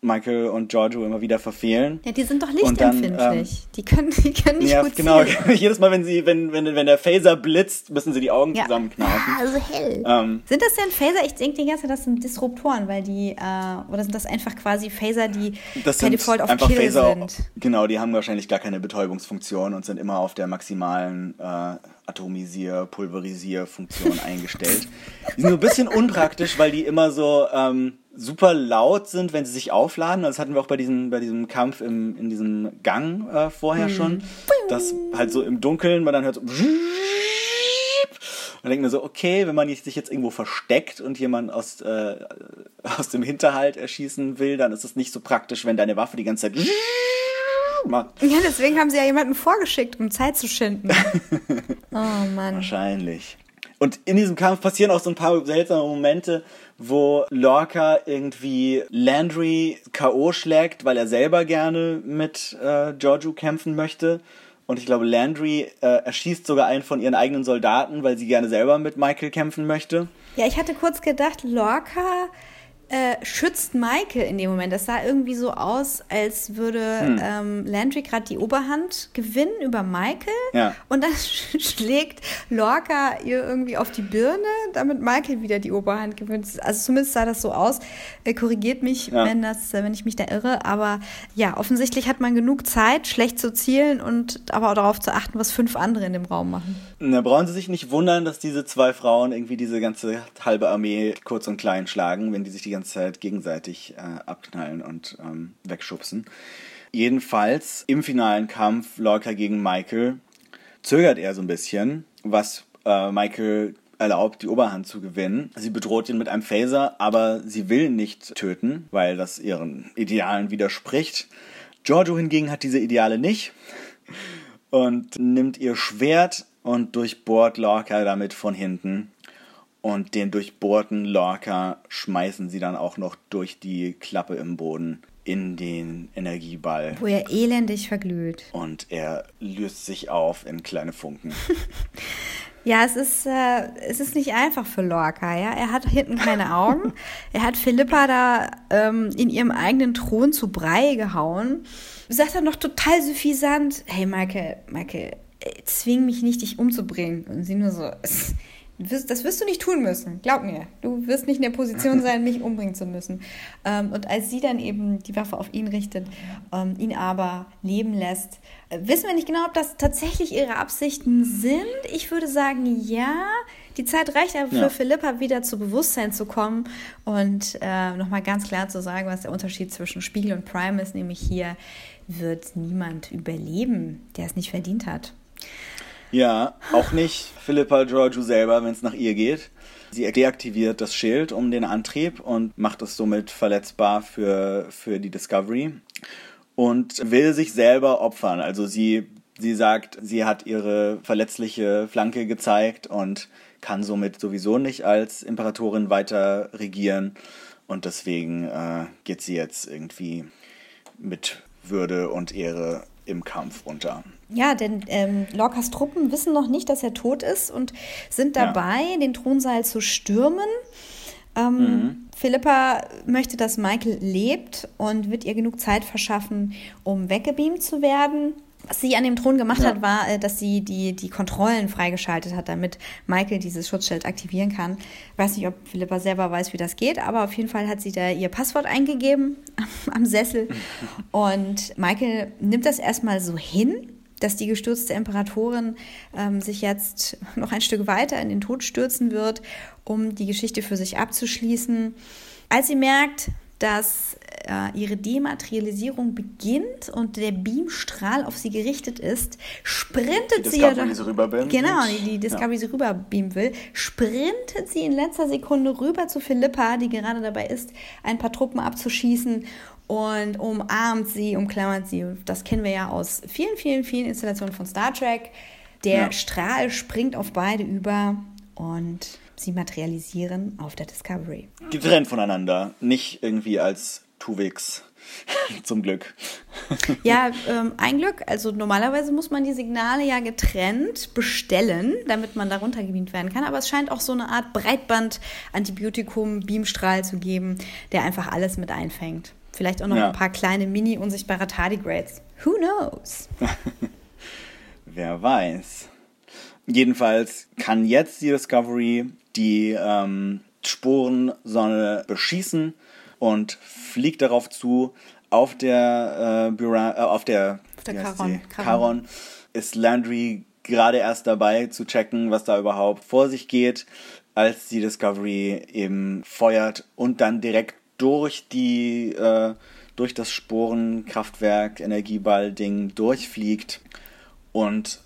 Michael und Giorgio immer wieder verfehlen. Ja, die sind doch lichtempfindlich. Ähm, die, können, die können nicht ja, gut genau. Jedes Mal, wenn sie, wenn, wenn, wenn der Phaser blitzt, müssen sie die Augen ja. zusammenkneifen. Ja, also hell. Ähm, sind das denn Phaser? Ich denke die ganze Zeit, das sind Disruptoren, weil die, äh, oder sind das einfach quasi Phaser, die das per Default auf einfach Kill Phaser, sind? Genau, die haben wahrscheinlich gar keine Betäubungsfunktion und sind immer auf der maximalen äh, Atomisier-, Pulverisier-Funktion eingestellt. Die sind so ein bisschen unpraktisch, weil die immer so ähm, super laut sind, wenn sie sich aufladen. Das hatten wir auch bei diesem, bei diesem Kampf im, in diesem Gang äh, vorher hm. schon. Dass halt so im Dunkeln man dann hört so. Und denkt mir so, okay, wenn man sich jetzt irgendwo versteckt und jemand aus, äh, aus dem Hinterhalt erschießen will, dann ist es nicht so praktisch, wenn deine Waffe die ganze Zeit macht. Ja, deswegen haben sie ja jemanden vorgeschickt, um Zeit zu schinden. oh Mann. Wahrscheinlich. Und in diesem Kampf passieren auch so ein paar seltsame Momente, wo Lorca irgendwie Landry K.O. schlägt, weil er selber gerne mit äh, Giorgio kämpfen möchte. Und ich glaube, Landry äh, erschießt sogar einen von ihren eigenen Soldaten, weil sie gerne selber mit Michael kämpfen möchte. Ja, ich hatte kurz gedacht, Lorca äh, schützt Michael in dem Moment. Das sah irgendwie so aus, als würde hm. ähm, Landry gerade die Oberhand gewinnen über Michael. Ja. Und dann schlägt Lorca ihr irgendwie auf die Birne, damit Michael wieder die Oberhand gewinnt. Also zumindest sah das so aus. Äh, korrigiert mich, ja. wenn, das, wenn ich mich da irre. Aber ja, offensichtlich hat man genug Zeit, schlecht zu zielen und aber auch darauf zu achten, was fünf andere in dem Raum machen. Da brauchen Sie sich nicht wundern, dass diese zwei Frauen irgendwie diese ganze halbe Armee kurz und klein schlagen, wenn die sich die ganze Zeit gegenseitig äh, abknallen und ähm, wegschubsen. Jedenfalls im finalen Kampf Lorca gegen Michael zögert er so ein bisschen, was äh, Michael erlaubt, die Oberhand zu gewinnen. Sie bedroht ihn mit einem Phaser, aber sie will nicht töten, weil das ihren Idealen widerspricht. Giorgio hingegen hat diese Ideale nicht und nimmt ihr Schwert und durchbohrt Lorca damit von hinten. Und den durchbohrten Lorca schmeißen sie dann auch noch durch die Klappe im Boden in den Energieball. Wo er elendig verglüht. Und er löst sich auf in kleine Funken. Ja, es ist, äh, es ist nicht einfach für Lorca, ja. Er hat hinten keine Augen. er hat Philippa da ähm, in ihrem eigenen Thron zu Brei gehauen. Sagt er noch total suffisant, hey Michael, Michael, zwing mich nicht, dich umzubringen. Und sie nur so, Das wirst du nicht tun müssen, glaub mir. Du wirst nicht in der Position sein, mich umbringen zu müssen. Ähm, und als sie dann eben die Waffe auf ihn richtet, ähm, ihn aber leben lässt, äh, wissen wir nicht genau, ob das tatsächlich ihre Absichten sind. Ich würde sagen, ja. Die Zeit reicht aber für ja. Philippa wieder zu Bewusstsein zu kommen und äh, nochmal ganz klar zu sagen, was der Unterschied zwischen Spiegel und Prime ist. Nämlich hier wird niemand überleben, der es nicht verdient hat. Ja, auch nicht Philippa Giorgio selber, wenn es nach ihr geht. Sie deaktiviert das Schild um den Antrieb und macht es somit verletzbar für, für die Discovery und will sich selber opfern. Also sie, sie sagt, sie hat ihre verletzliche Flanke gezeigt und kann somit sowieso nicht als Imperatorin weiter regieren. Und deswegen äh, geht sie jetzt irgendwie mit Würde und Ehre im Kampf unter. Ja, denn ähm, Lorcas Truppen wissen noch nicht, dass er tot ist und sind dabei, ja. den Thronsaal zu stürmen. Ähm, mhm. Philippa möchte, dass Michael lebt und wird ihr genug Zeit verschaffen, um weggebeamt zu werden. Was sie an dem Thron gemacht ja. hat, war, äh, dass sie die, die Kontrollen freigeschaltet hat, damit Michael dieses Schutzschild aktivieren kann. Ich weiß nicht, ob Philippa selber weiß, wie das geht, aber auf jeden Fall hat sie da ihr Passwort eingegeben am Sessel. Und Michael nimmt das erstmal so hin, dass die gestürzte Imperatorin ähm, sich jetzt noch ein Stück weiter in den Tod stürzen wird, um die Geschichte für sich abzuschließen. Als sie merkt, dass äh, ihre Dematerialisierung beginnt und der Beamstrahl auf sie gerichtet ist, sprintet die sie ja dann, genau, die, die Discovery ja. sie rüberbeamen will, sprintet sie in letzter Sekunde rüber zu Philippa, die gerade dabei ist, ein paar Truppen abzuschießen und umarmt sie, umklammert sie. Das kennen wir ja aus vielen, vielen, vielen Installationen von Star Trek. Der ja. Strahl springt auf beide über und sie materialisieren auf der Discovery. Getrennt voneinander, nicht irgendwie als Tuvix. Zum Glück. ja, ähm, ein Glück. Also normalerweise muss man die Signale ja getrennt bestellen, damit man darunter gebeamt werden kann. Aber es scheint auch so eine Art Breitband-Antibiotikum-Beamstrahl zu geben, der einfach alles mit einfängt. Vielleicht auch noch ja. ein paar kleine mini-unsichtbare Tardigrades. Who knows? Wer weiß. Jedenfalls kann jetzt die Discovery die ähm, Sporensonne beschießen und fliegt darauf zu. Auf der, äh, Bura, äh, auf der, auf der Charon. Charon ist Landry gerade erst dabei zu checken, was da überhaupt vor sich geht, als die Discovery eben feuert und dann direkt durch die äh, durch das Sporenkraftwerk Energieball-Ding durchfliegt und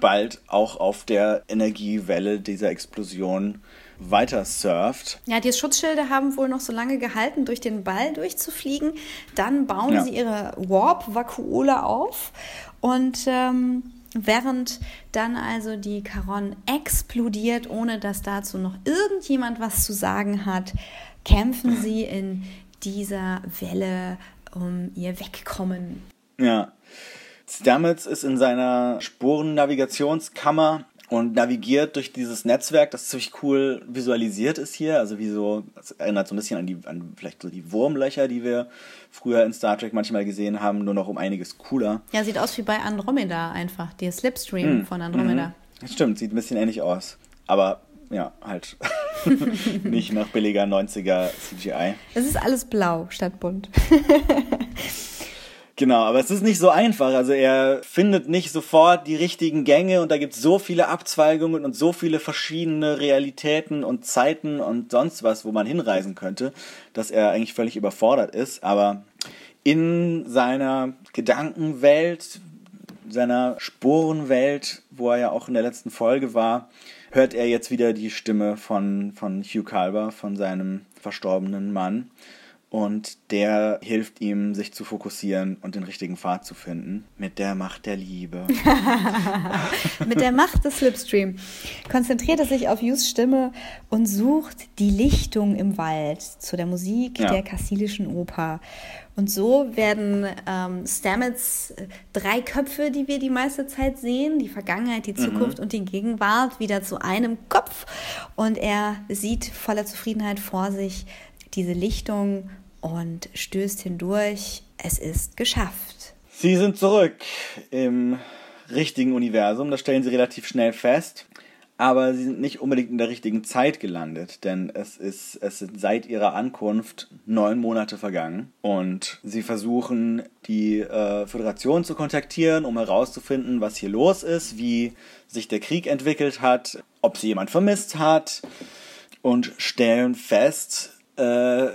bald auch auf der Energiewelle dieser Explosion weiter surft. Ja, die Schutzschilde haben wohl noch so lange gehalten, durch den Ball durchzufliegen. Dann bauen ja. sie ihre Warp-Vakuole auf und ähm, während dann also die Caron explodiert, ohne dass dazu noch irgendjemand was zu sagen hat, kämpfen sie in dieser Welle um ihr Wegkommen. Ja. Stamets ist in seiner Sporennavigationskammer und navigiert durch dieses Netzwerk, das ziemlich cool visualisiert ist hier. Also wie so, das erinnert so ein bisschen an die, an vielleicht so die Wurmlöcher, die wir früher in Star Trek manchmal gesehen haben, nur noch um einiges cooler. Ja, sieht aus wie bei Andromeda einfach, der Slipstream mm. von Andromeda. Das stimmt, sieht ein bisschen ähnlich aus. Aber ja, halt nicht nach billiger 90er CGI. Es ist alles blau statt bunt. Genau, aber es ist nicht so einfach. Also er findet nicht sofort die richtigen Gänge und da gibt es so viele Abzweigungen und so viele verschiedene Realitäten und Zeiten und sonst was, wo man hinreisen könnte, dass er eigentlich völlig überfordert ist. Aber in seiner Gedankenwelt, seiner Sporenwelt, wo er ja auch in der letzten Folge war, hört er jetzt wieder die Stimme von, von Hugh Calver, von seinem verstorbenen Mann und der hilft ihm, sich zu fokussieren und den richtigen Pfad zu finden. Mit der Macht der Liebe. Mit der Macht des Slipstream konzentriert er sich auf Hughes Stimme und sucht die Lichtung im Wald zu der Musik ja. der kassilischen Oper. Und so werden ähm, Stamets äh, drei Köpfe, die wir die meiste Zeit sehen, die Vergangenheit, die mhm. Zukunft mhm. und die Gegenwart, wieder zu einem Kopf. Und er sieht voller Zufriedenheit vor sich, diese Lichtung und stößt hindurch. Es ist geschafft. Sie sind zurück im richtigen Universum, das stellen sie relativ schnell fest. aber sie sind nicht unbedingt in der richtigen Zeit gelandet, denn es ist es sind seit ihrer Ankunft neun Monate vergangen und sie versuchen die äh, Föderation zu kontaktieren, um herauszufinden, was hier los ist, wie sich der Krieg entwickelt hat, ob sie jemand vermisst hat und stellen fest, äh,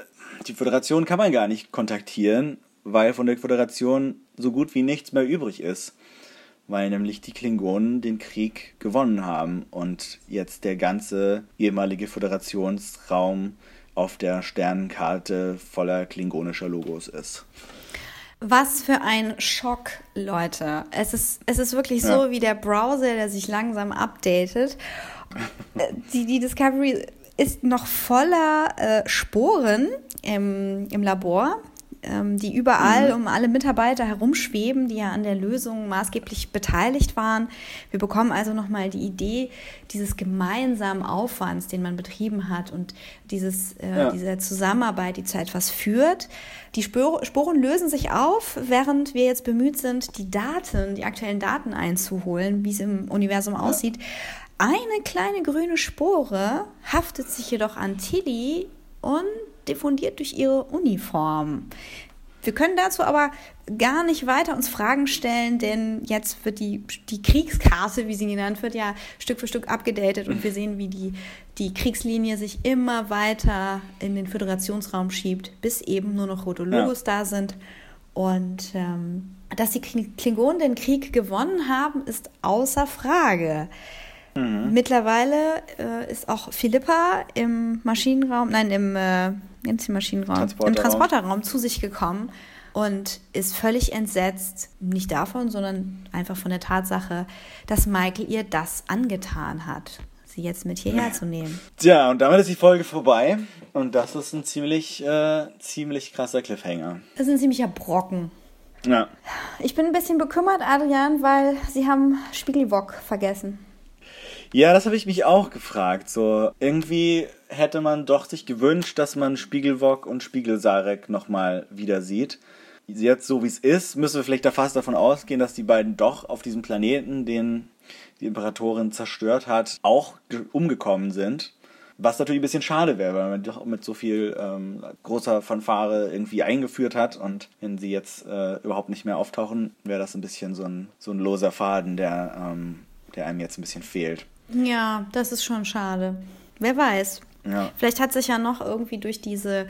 die Föderation kann man gar nicht kontaktieren, weil von der Föderation so gut wie nichts mehr übrig ist weil nämlich die Klingonen den Krieg gewonnen haben und jetzt der ganze ehemalige Föderationsraum auf der Sternenkarte voller klingonischer Logos ist. Was für ein Schock, Leute. Es ist, es ist wirklich ja. so wie der Browser, der sich langsam updatet. die, die Discovery ist noch voller äh, Sporen im, im Labor ähm, die überall mhm. um alle Mitarbeiter herumschweben, die ja an der Lösung maßgeblich beteiligt waren. Wir bekommen also nochmal die Idee dieses gemeinsamen Aufwands, den man betrieben hat und dieses, äh, ja. dieser Zusammenarbeit, die zu etwas führt. Die Spor Sporen lösen sich auf, während wir jetzt bemüht sind, die Daten, die aktuellen Daten einzuholen, wie es im Universum ja. aussieht. Eine kleine grüne Spore haftet sich jedoch an Tilly und diffundiert durch ihre Uniform. Wir können dazu aber gar nicht weiter uns Fragen stellen, denn jetzt wird die, die Kriegskarte, wie sie genannt wird, ja Stück für Stück abgedatet und wir sehen, wie die, die Kriegslinie sich immer weiter in den Föderationsraum schiebt, bis eben nur noch rote Logos ja. da sind. Und ähm, dass die Klingonen den Krieg gewonnen haben, ist außer Frage. Mhm. Mittlerweile äh, ist auch Philippa im Maschinenraum, nein, im äh, ins Maschinenraum, Transporterraum. im Transporterraum zu sich gekommen und ist völlig entsetzt, nicht davon, sondern einfach von der Tatsache, dass Michael ihr das angetan hat, sie jetzt mit hierher zu nehmen. Tja, und damit ist die Folge vorbei und das ist ein ziemlich, äh, ziemlich krasser Cliffhanger. Das ist ein ziemlicher Brocken. Ja. Ich bin ein bisschen bekümmert, Adrian, weil sie haben Spiegelwok vergessen. Ja, das habe ich mich auch gefragt. So, irgendwie hätte man doch sich gewünscht, dass man Spiegelwok und Spiegelsarek nochmal wieder sieht. Jetzt, so wie es ist, müssen wir vielleicht da fast davon ausgehen, dass die beiden doch auf diesem Planeten, den die Imperatorin zerstört hat, auch umgekommen sind. Was natürlich ein bisschen schade wäre, weil man doch mit so viel ähm, großer Fanfare irgendwie eingeführt hat und wenn sie jetzt äh, überhaupt nicht mehr auftauchen, wäre das ein bisschen so ein, so ein loser Faden, der, ähm, der einem jetzt ein bisschen fehlt. Ja, das ist schon schade. Wer weiß. Ja. Vielleicht hat sich ja noch irgendwie durch diese,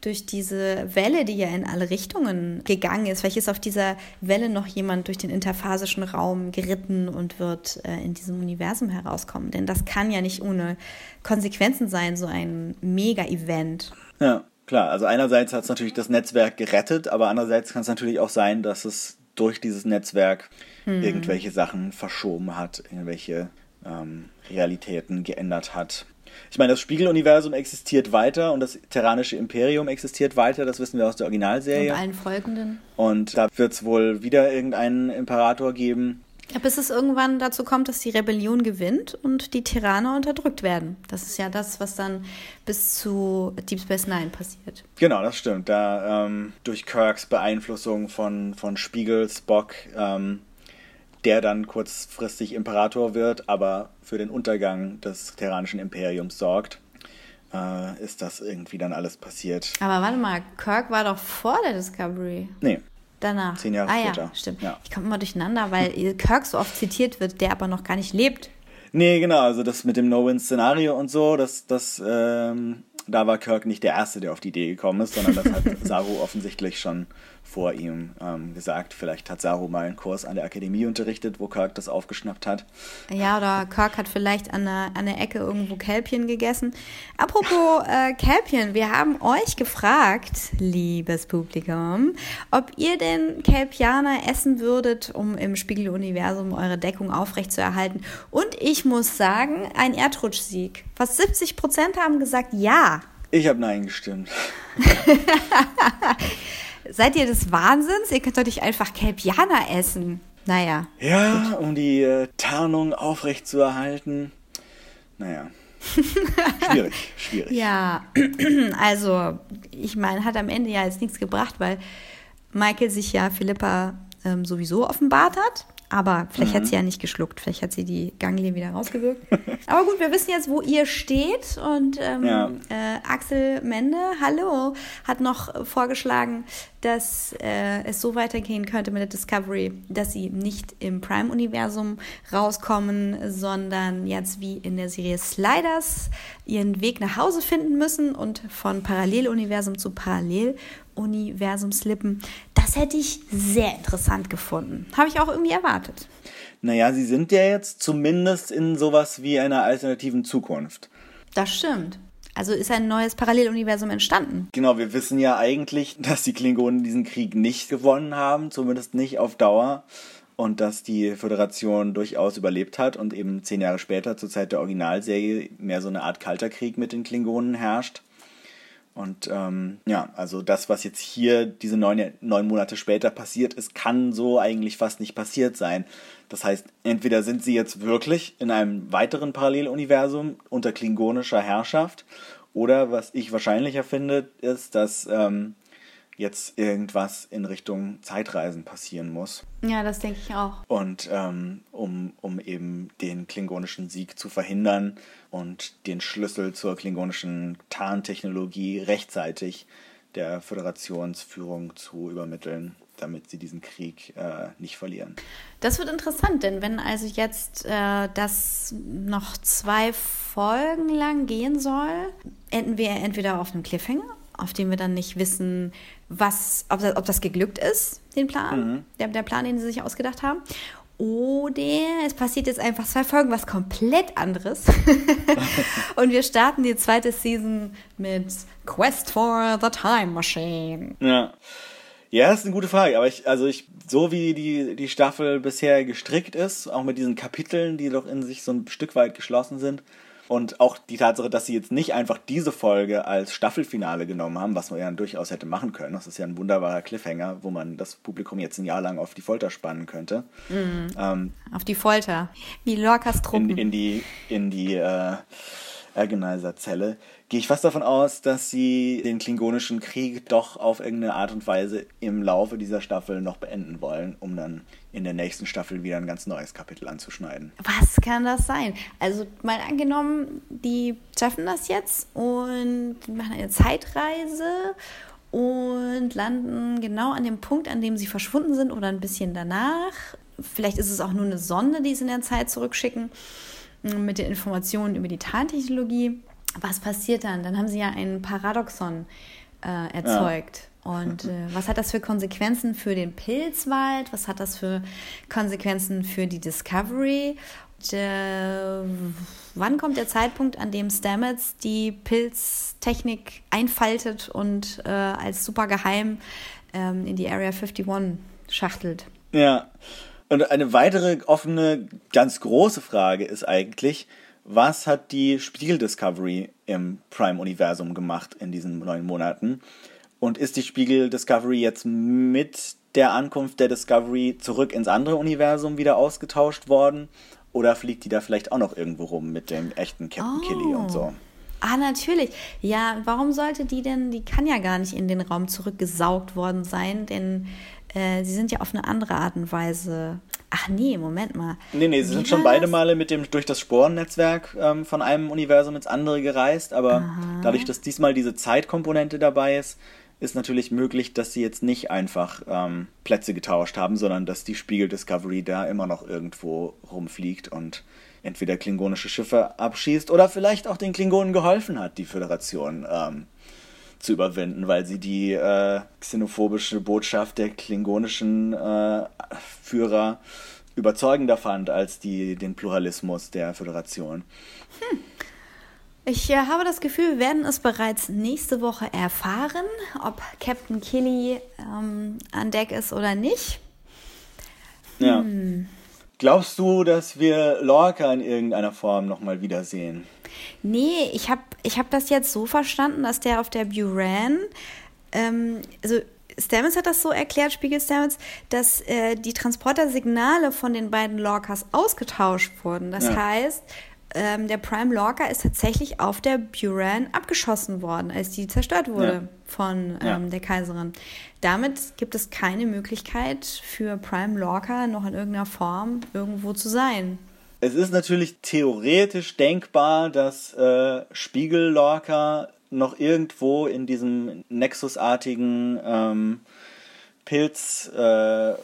durch diese Welle, die ja in alle Richtungen gegangen ist, vielleicht ist auf dieser Welle noch jemand durch den interphasischen Raum geritten und wird äh, in diesem Universum herauskommen. Denn das kann ja nicht ohne Konsequenzen sein, so ein Mega-Event. Ja, klar. Also einerseits hat es natürlich das Netzwerk gerettet, aber andererseits kann es natürlich auch sein, dass es durch dieses Netzwerk hm. irgendwelche Sachen verschoben hat, irgendwelche ähm, Realitäten geändert hat. Ich meine, das Spiegeluniversum existiert weiter und das Terranische Imperium existiert weiter, das wissen wir aus der Originalserie. Und allen folgenden. Und da wird es wohl wieder irgendeinen Imperator geben. Ja, bis es irgendwann dazu kommt, dass die Rebellion gewinnt und die Tyranner unterdrückt werden. Das ist ja das, was dann bis zu Deep Space Nine passiert. Genau, das stimmt. Da ähm, durch Kirks Beeinflussung von, von Spiegel, Spock, ähm, der dann kurzfristig Imperator wird, aber für den Untergang des Terranischen Imperiums sorgt, äh, ist das irgendwie dann alles passiert. Aber warte mal, Kirk war doch vor der Discovery. Nee. Danach. Zehn Jahre ah, später. Ja, stimmt. Ja. Ich komme immer durcheinander, weil Kirk so oft zitiert wird, der aber noch gar nicht lebt. Nee, genau, also das mit dem No-Win-Szenario und so, das, das, ähm, da war Kirk nicht der Erste, der auf die Idee gekommen ist, sondern das hat Saru offensichtlich schon vor ihm ähm, gesagt. Vielleicht hat Saru mal einen Kurs an der Akademie unterrichtet, wo Kirk das aufgeschnappt hat. Ja, oder Kirk hat vielleicht an der, an der Ecke irgendwo Kälbchen gegessen. Apropos äh, Kälbchen, wir haben euch gefragt, liebes Publikum, ob ihr den Kälpianer essen würdet, um im Spiegeluniversum eure Deckung aufrechtzuerhalten. Und ich muss sagen, ein Erdrutschsieg. Fast 70 Prozent haben gesagt ja. Ich habe Nein gestimmt. Seid ihr des Wahnsinns? Ihr könnt doch nicht einfach Kelpianer essen. Naja. Ja, gut. um die äh, Tarnung aufrechtzuerhalten. Naja. schwierig, schwierig. Ja, also ich meine, hat am Ende ja jetzt nichts gebracht, weil Michael sich ja Philippa ähm, sowieso offenbart hat. Aber vielleicht mhm. hat sie ja nicht geschluckt. Vielleicht hat sie die Ganglien wieder rausgewirkt. Aber gut, wir wissen jetzt, wo ihr steht. Und ähm, ja. äh, Axel Mende, hallo, hat noch vorgeschlagen, dass äh, es so weitergehen könnte mit der Discovery, dass sie nicht im Prime-Universum rauskommen, sondern jetzt wie in der Serie Sliders ihren Weg nach Hause finden müssen und von Paralleluniversum zu Paralleluniversum slippen. Das hätte ich sehr interessant gefunden. Habe ich auch irgendwie erwartet. Naja, sie sind ja jetzt zumindest in sowas wie einer alternativen Zukunft. Das stimmt. Also ist ein neues Paralleluniversum entstanden. Genau, wir wissen ja eigentlich, dass die Klingonen diesen Krieg nicht gewonnen haben, zumindest nicht auf Dauer. Und dass die Föderation durchaus überlebt hat und eben zehn Jahre später, zur Zeit der Originalserie, mehr so eine Art kalter Krieg mit den Klingonen herrscht. Und ähm, ja, also das, was jetzt hier diese neun, neun Monate später passiert ist, kann so eigentlich fast nicht passiert sein. Das heißt, entweder sind sie jetzt wirklich in einem weiteren Paralleluniversum unter klingonischer Herrschaft, oder was ich wahrscheinlicher finde, ist, dass ähm, jetzt irgendwas in Richtung Zeitreisen passieren muss. Ja, das denke ich auch. Und ähm, um, um eben den klingonischen Sieg zu verhindern und den Schlüssel zur klingonischen Tarntechnologie rechtzeitig der Föderationsführung zu übermitteln damit sie diesen Krieg äh, nicht verlieren. Das wird interessant, denn wenn also jetzt äh, das noch zwei Folgen lang gehen soll, enden wir entweder auf einem Cliffhanger, auf dem wir dann nicht wissen, was, ob, das, ob das geglückt ist, den Plan, mhm. der, der Plan, den sie sich ausgedacht haben. Oder es passiert jetzt einfach zwei Folgen, was komplett anderes. und wir starten die zweite Season mit Quest for the Time Machine. Ja. Ja, das ist eine gute Frage, aber ich, also ich, so wie die, die Staffel bisher gestrickt ist, auch mit diesen Kapiteln, die doch in sich so ein Stück weit geschlossen sind, und auch die Tatsache, dass sie jetzt nicht einfach diese Folge als Staffelfinale genommen haben, was man ja durchaus hätte machen können. Das ist ja ein wunderbarer Cliffhanger, wo man das Publikum jetzt ein Jahr lang auf die Folter spannen könnte. Mhm. Ähm, auf die Folter. Wie Lorcas Truppen. In, in die, in die äh, Agonizer-Zelle gehe ich fast davon aus, dass sie den klingonischen Krieg doch auf irgendeine Art und Weise im Laufe dieser Staffel noch beenden wollen, um dann in der nächsten Staffel wieder ein ganz neues Kapitel anzuschneiden. Was kann das sein? Also mal angenommen, die schaffen das jetzt und machen eine Zeitreise und landen genau an dem Punkt, an dem sie verschwunden sind oder ein bisschen danach. Vielleicht ist es auch nur eine Sonde, die sie in der Zeit zurückschicken mit den Informationen über die Tarntechnologie was passiert dann? Dann haben sie ja ein Paradoxon äh, erzeugt. Ja. Und äh, was hat das für Konsequenzen für den Pilzwald? Was hat das für Konsequenzen für die Discovery? Und, äh, wann kommt der Zeitpunkt, an dem Stamets die Pilztechnik einfaltet und äh, als super geheim ähm, in die Area 51 schachtelt? Ja. Und eine weitere offene, ganz große Frage ist eigentlich, was hat die Spiegel Discovery im Prime-Universum gemacht in diesen neun Monaten? Und ist die Spiegel Discovery jetzt mit der Ankunft der Discovery zurück ins andere Universum wieder ausgetauscht worden? Oder fliegt die da vielleicht auch noch irgendwo rum mit dem echten Captain oh. Killy und so? Ah, natürlich. Ja, warum sollte die denn, die kann ja gar nicht in den Raum zurückgesaugt worden sein, denn äh, sie sind ja auf eine andere Art und Weise Ach nee, Moment mal. Nee, nee, sie Wie sind schon beide Male mit dem, durch das Sporennetzwerk ähm, von einem Universum ins andere gereist, aber Aha. dadurch, dass diesmal diese Zeitkomponente dabei ist, ist natürlich möglich, dass sie jetzt nicht einfach ähm, Plätze getauscht haben, sondern dass die Spiegel Discovery da immer noch irgendwo rumfliegt und entweder klingonische Schiffe abschießt oder vielleicht auch den Klingonen geholfen hat, die Föderation ähm, zu überwinden, weil sie die äh, xenophobische Botschaft der klingonischen äh, Führer überzeugender fand als die, den Pluralismus der Föderation. Hm. Ich äh, habe das Gefühl, wir werden es bereits nächste Woche erfahren, ob Captain Killy ähm, an Deck ist oder nicht. Hm. Ja. Glaubst du, dass wir Lorca in irgendeiner Form nochmal wiedersehen? Nee, ich habe ich hab das jetzt so verstanden, dass der auf der Buran, ähm, also Stamets hat das so erklärt, Spiegel Stamets, dass äh, die Transportersignale von den beiden Lorcas ausgetauscht wurden. Das ja. heißt, ähm, der Prime Lorca ist tatsächlich auf der Buran abgeschossen worden, als die zerstört wurde Ja. von ähm, Ja. der Kaiserin. Damit gibt es keine Möglichkeit für Prime Lorca noch in irgendeiner Form irgendwo zu sein. Es ist natürlich theoretisch denkbar, dass äh, Spiegel-Lorca noch irgendwo in diesem Nexus-artigen ähm, Pilz äh,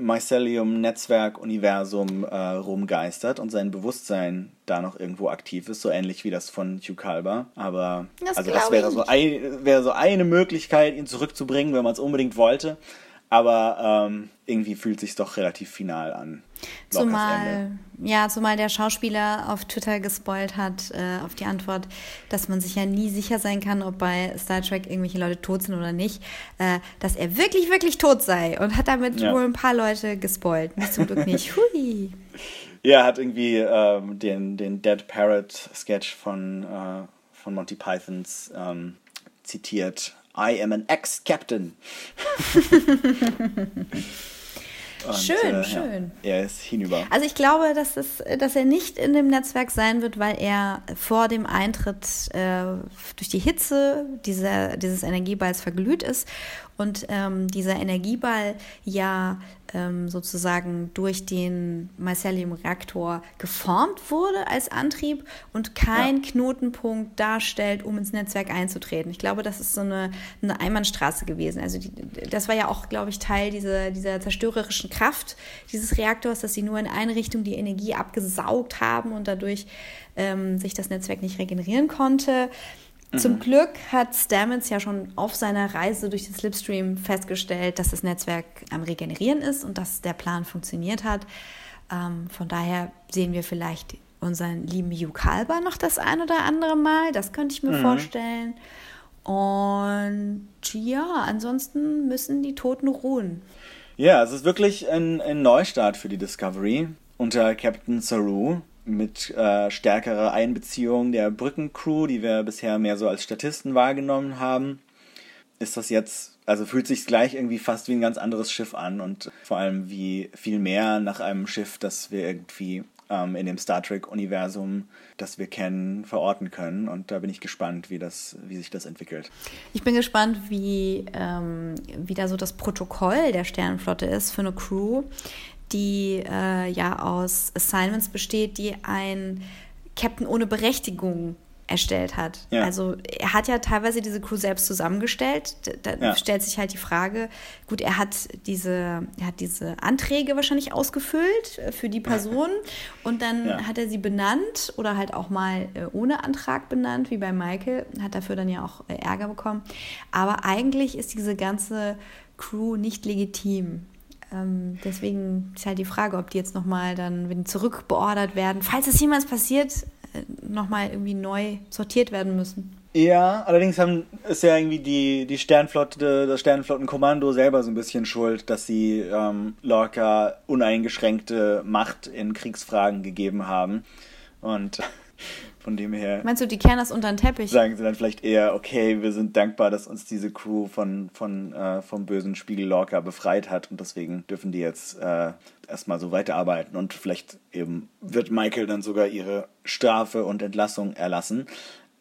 Mycelium-Netzwerk-Universum äh, rumgeistert und sein Bewusstsein da noch irgendwo aktiv ist, so ähnlich wie das von Hugh Calber. Aber Das also das wäre so, ein, wäre so eine Möglichkeit, ihn zurückzubringen, wenn man es unbedingt wollte. Aber ähm, irgendwie fühlt sich doch relativ final an. Zumal, ja, zumal der Schauspieler auf Twitter gespoilt hat äh, auf die Antwort, dass man sich ja nie sicher sein kann, ob bei Star Trek irgendwelche Leute tot sind oder nicht, äh, dass er wirklich, wirklich tot sei und hat damit Ja. wohl ein paar Leute gespoilt. Mich zum Glück nicht. Hui. Ja, hat irgendwie ähm, den, den Dead Parrot Sketch von, äh, von Monty Pythons ähm, zitiert. I am an ex-Captain. Und, Schön, äh, schön. Ja, er ist hinüber. Also ich glaube, dass, es, dass er nicht in dem Netzwerk sein wird, weil er vor dem Eintritt äh, durch die Hitze dieser, dieses Energieballs verglüht ist und ähm, dieser Energieball ja ähm, sozusagen durch den Mycelium-Reaktor geformt wurde als Antrieb und kein Knotenpunkt darstellt, um ins Netzwerk einzutreten. Ich glaube, das ist so eine, eine Einbahnstraße gewesen. Also die, das war ja auch, glaube ich, Teil dieser, dieser zerstörerischen Kraft dieses Reaktors, dass sie nur in eine Richtung die Energie abgesaugt haben und dadurch ähm, sich das Netzwerk nicht regenerieren konnte. Zum Glück hat Stamets ja schon auf seiner Reise durch den Slipstream festgestellt, dass das Netzwerk am Regenerieren ist und dass der Plan funktioniert hat. Ähm, von daher sehen wir vielleicht unseren lieben Hugh Kalber noch das ein oder andere Mal. Das könnte ich mir vorstellen. Und ja, ansonsten müssen die Toten ruhen. Ja, es ist wirklich ein, ein Neustart für die Discovery unter Captain Saru mit äh, stärkerer Einbeziehung der Brückencrew, die wir bisher mehr so als Statisten wahrgenommen haben. Ist das jetzt, also fühlt sich gleich irgendwie fast wie ein ganz anderes Schiff an und vor allem wie viel mehr nach einem Schiff, das wir irgendwie ähm, in dem Star Trek-Universum, das wir kennen, verorten können. Und da bin ich gespannt, wie, das, wie sich das entwickelt. Ich bin gespannt, wie, ähm, wie da so das Protokoll der Sternenflotte ist für eine Crew, die äh, ja aus Assignments besteht, die ein Captain ohne Berechtigung erstellt hat. Ja. Also er hat ja teilweise diese Crew selbst zusammengestellt. Da Ja. stellt sich halt die Frage, gut, er hat diese, er hat diese Anträge wahrscheinlich ausgefüllt äh, für die Person und dann Ja. hat er sie benannt oder halt auch mal äh, ohne Antrag benannt, wie bei Michael, hat dafür dann ja auch äh, Ärger bekommen. Aber eigentlich ist diese ganze Crew nicht legitim. Ähm, deswegen ist halt die Frage, ob die jetzt nochmal dann, wenn die zurückbeordert werden, falls es jemals passiert, äh, nochmal irgendwie neu sortiert werden müssen. Ja, allerdings haben, ist ja irgendwie die, die Sternflotte, das Sternflottenkommando selber so ein bisschen schuld, dass sie ähm, Lorca uneingeschränkte Macht in Kriegsfragen gegeben haben. Und von dem her Meinst du, die kehren das unter den Teppich? sagen sie dann vielleicht eher, okay, wir sind dankbar, dass uns diese Crew von, von, äh, vom bösen Spiegel Lorca befreit hat und deswegen dürfen die jetzt äh, erstmal so weiterarbeiten und vielleicht eben wird Michael dann sogar ihre Strafe und Entlassung erlassen.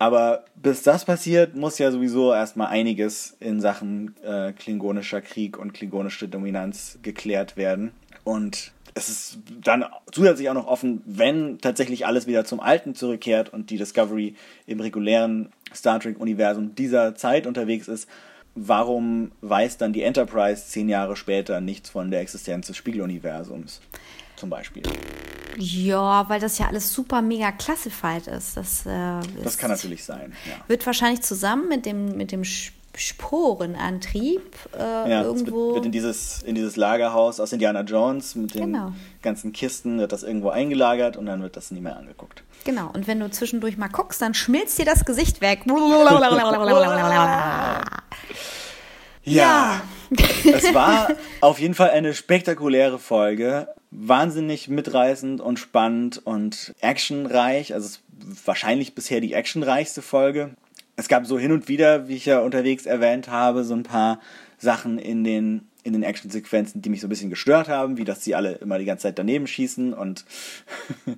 Aber bis das passiert, muss ja sowieso erstmal einiges in Sachen äh, klingonischer Krieg und klingonische Dominanz geklärt werden. Und es ist dann zusätzlich auch noch offen, wenn tatsächlich alles wieder zum Alten zurückkehrt und die Discovery im regulären Star Trek-Universum dieser Zeit unterwegs ist, warum weiß dann die Enterprise zehn Jahre später nichts von der Existenz des Spiegeluniversums? Zum Beispiel. Ja, weil das ja alles super mega classified ist. Das, äh, Das ist- kann natürlich sein. Ja. Wird wahrscheinlich zusammen mit dem, mit dem Sch- Sporenantrieb äh, Ja, irgendwo. wird in dieses, in dieses Lagerhaus aus Indiana Jones mit den Genau. ganzen Kisten, wird das irgendwo eingelagert und dann wird das nie mehr angeguckt. Genau, und wenn du zwischendurch mal guckst, dann schmilzt dir das Gesicht weg. Ja. es war auf jeden Fall eine spektakuläre Folge. Wahnsinnig mitreißend und spannend und actionreich. Also es ist wahrscheinlich bisher die actionreichste Folge. Es gab so hin und wieder, wie ich ja unterwegs erwähnt habe, so ein paar Sachen in den in den Actionsequenzen, die mich so ein bisschen gestört haben, wie dass sie alle immer die ganze Zeit daneben schießen und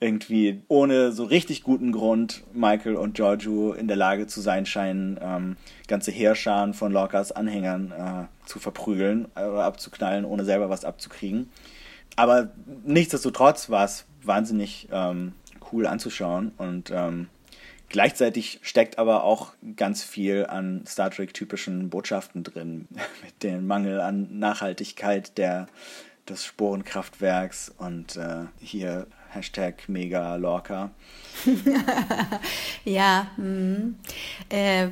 irgendwie ohne so richtig guten Grund Michael und Giorgio in der Lage zu sein scheinen, ähm, ganze Heerscharen von Lorcas Anhängern äh, zu verprügeln oder äh, abzuknallen, ohne selber was abzukriegen. Aber nichtsdestotrotz war es wahnsinnig ähm, cool anzuschauen und ähm, Gleichzeitig steckt aber auch ganz viel an Star Trek-typischen Botschaften drin, mit dem Mangel an Nachhaltigkeit der, des Sporenkraftwerks und äh, hier Hashtag Mega Lorca. ja, mh. äh,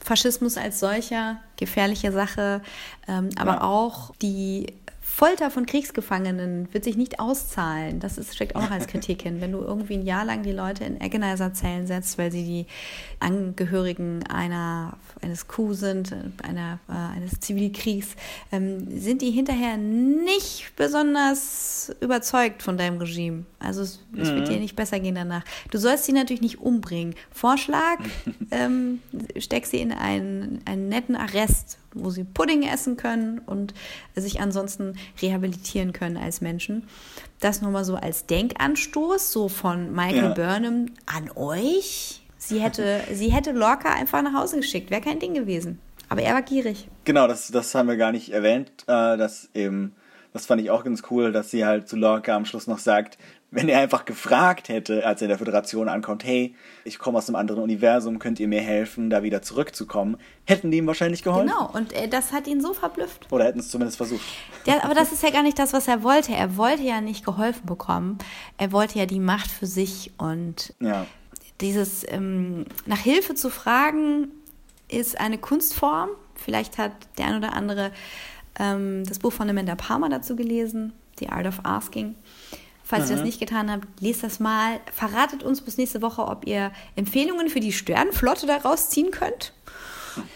Faschismus als solcher, gefährliche Sache, ähm, aber ja. auch die Folter von Kriegsgefangenen wird sich nicht auszahlen. Das ist, steckt auch noch als Kritik hin. Wenn du irgendwie ein Jahr lang die Leute in Agonizer-Zellen setzt, weil sie die Angehörigen einer, eines Coup sind, einer, äh, eines Zivilkriegs, ähm, sind die hinterher nicht besonders überzeugt von deinem Regime. Also es, es mhm. wird dir nicht besser gehen danach. Du sollst sie natürlich nicht umbringen. Vorschlag, ähm, steck sie in einen, einen netten Arrest wo sie Pudding essen können und sich ansonsten rehabilitieren können als Menschen. Das nur mal so als Denkanstoß, so von Michael ja. Burnham an euch. Sie hätte, sie hätte Lorca einfach nach Hause geschickt, wäre kein Ding gewesen. Aber er war gierig. Genau, das, das haben wir gar nicht erwähnt, äh, dass eben, das fand ich auch ganz cool, dass sie halt zu Lorca am Schluss noch sagt, wenn er einfach gefragt hätte, als er in der Föderation ankommt, hey, ich komme aus einem anderen Universum, könnt ihr mir helfen, da wieder zurückzukommen, hätten die ihm wahrscheinlich geholfen. Genau, und äh, das hat ihn so verblüfft. Oder hätten es zumindest versucht. Ja, aber das ist ja gar nicht das, was er wollte. Er wollte ja nicht geholfen bekommen. Er wollte ja die Macht für sich und ja. dieses ähm, nach Hilfe zu fragen ist eine Kunstform. Vielleicht hat der ein oder andere ähm, das Buch von Amanda Palmer dazu gelesen, The Art of Asking. Falls mhm. ihr das nicht getan habt, lest das mal. Verratet uns bis nächste Woche, ob ihr Empfehlungen für die Sternenflotte daraus ziehen könnt.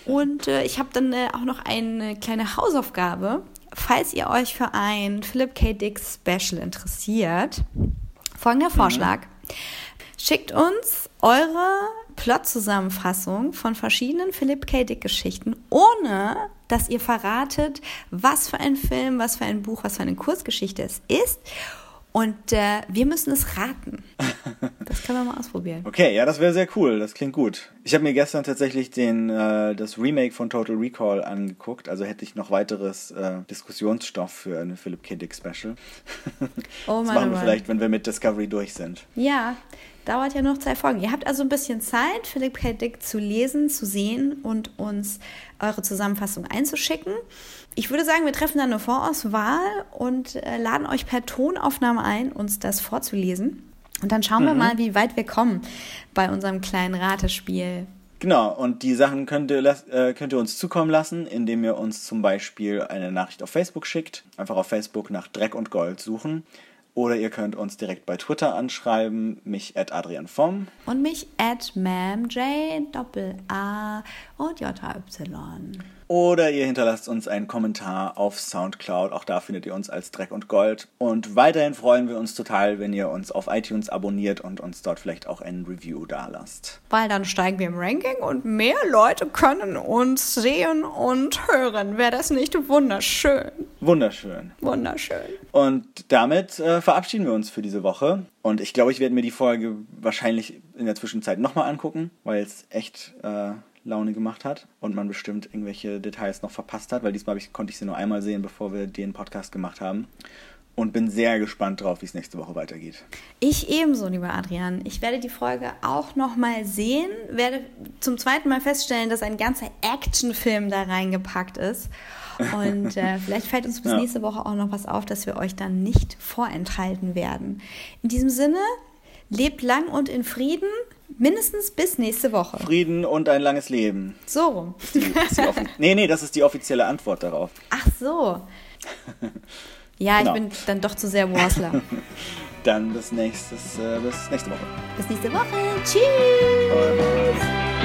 Und äh, ich habe dann äh, auch noch eine kleine Hausaufgabe. Falls ihr euch für ein Philip K. Dick Special interessiert, folgender mhm. Vorschlag. Schickt uns eure Plot-Zusammenfassung von verschiedenen Philip K. Dick Geschichten, ohne dass ihr verratet, was für ein Film, was für ein Buch, was für eine Kurzgeschichte es ist und äh, wir müssen es raten. Das können wir mal ausprobieren. Okay, ja, das wäre sehr cool. Das klingt gut. Ich habe mir gestern tatsächlich den, äh, das Remake von Total Recall angeguckt. Also hätte ich noch weiteres äh, Diskussionsstoff für eine Philip K. Dick Special. Oh das machen wir vielleicht, wenn wir mit Discovery durch sind. Ja, dauert ja noch zwei Folgen. Ihr habt also ein bisschen Zeit, Philip K. Dick zu lesen, zu sehen und uns eure Zusammenfassung einzuschicken. Ich würde sagen, wir treffen dann eine Vorauswahl und äh, laden euch per Tonaufnahme ein, uns das vorzulesen. Und dann schauen mhm. wir mal, wie weit wir kommen bei unserem kleinen Ratespiel. Genau, und die Sachen könnt ihr, äh, könnt ihr uns zukommen lassen, indem ihr uns zum Beispiel eine Nachricht auf Facebook schickt. Einfach auf Facebook nach Dreck und Gold suchen. Oder ihr könnt uns direkt bei Twitter anschreiben, mich at Adrian Vom. Und mich at MamJ, Doppel A und JY. Oder ihr hinterlasst uns einen Kommentar auf Soundcloud. Auch da findet ihr uns als Dreck und Gold. Und weiterhin freuen wir uns total, wenn ihr uns auf iTunes abonniert und uns dort vielleicht auch ein Review dalasst. Weil dann steigen wir im Ranking und mehr Leute können uns sehen und hören. Wäre das nicht wunderschön? Wunderschön. Wunderschön. Und damit äh, verabschieden wir uns für diese Woche. Und ich glaube, ich werde mir die Folge wahrscheinlich in der Zwischenzeit nochmal angucken, weil es echt. Äh, Laune gemacht hat und man bestimmt irgendwelche Details noch verpasst hat, weil diesmal ich, konnte ich sie nur einmal sehen, bevor wir den Podcast gemacht haben. Und bin sehr gespannt drauf, wie es nächste Woche weitergeht. Ich ebenso, lieber Adrian. Ich werde die Folge auch nochmal sehen, werde zum zweiten Mal feststellen, dass ein ganzer Actionfilm da reingepackt ist. Und äh, vielleicht fällt uns bis ja. nächste Woche auch noch was auf, dass wir euch dann nicht vorenthalten werden. In diesem Sinne, lebt lang und in Frieden. Mindestens bis nächste Woche. Frieden und ein langes Leben. So rum. nee, nee, das ist die offizielle Antwort darauf. Ach so. Ja, genau. ich bin dann doch zu sehr Warsler. dann bis, nächstes, äh, bis nächste Woche. Bis nächste Woche. Tschüss.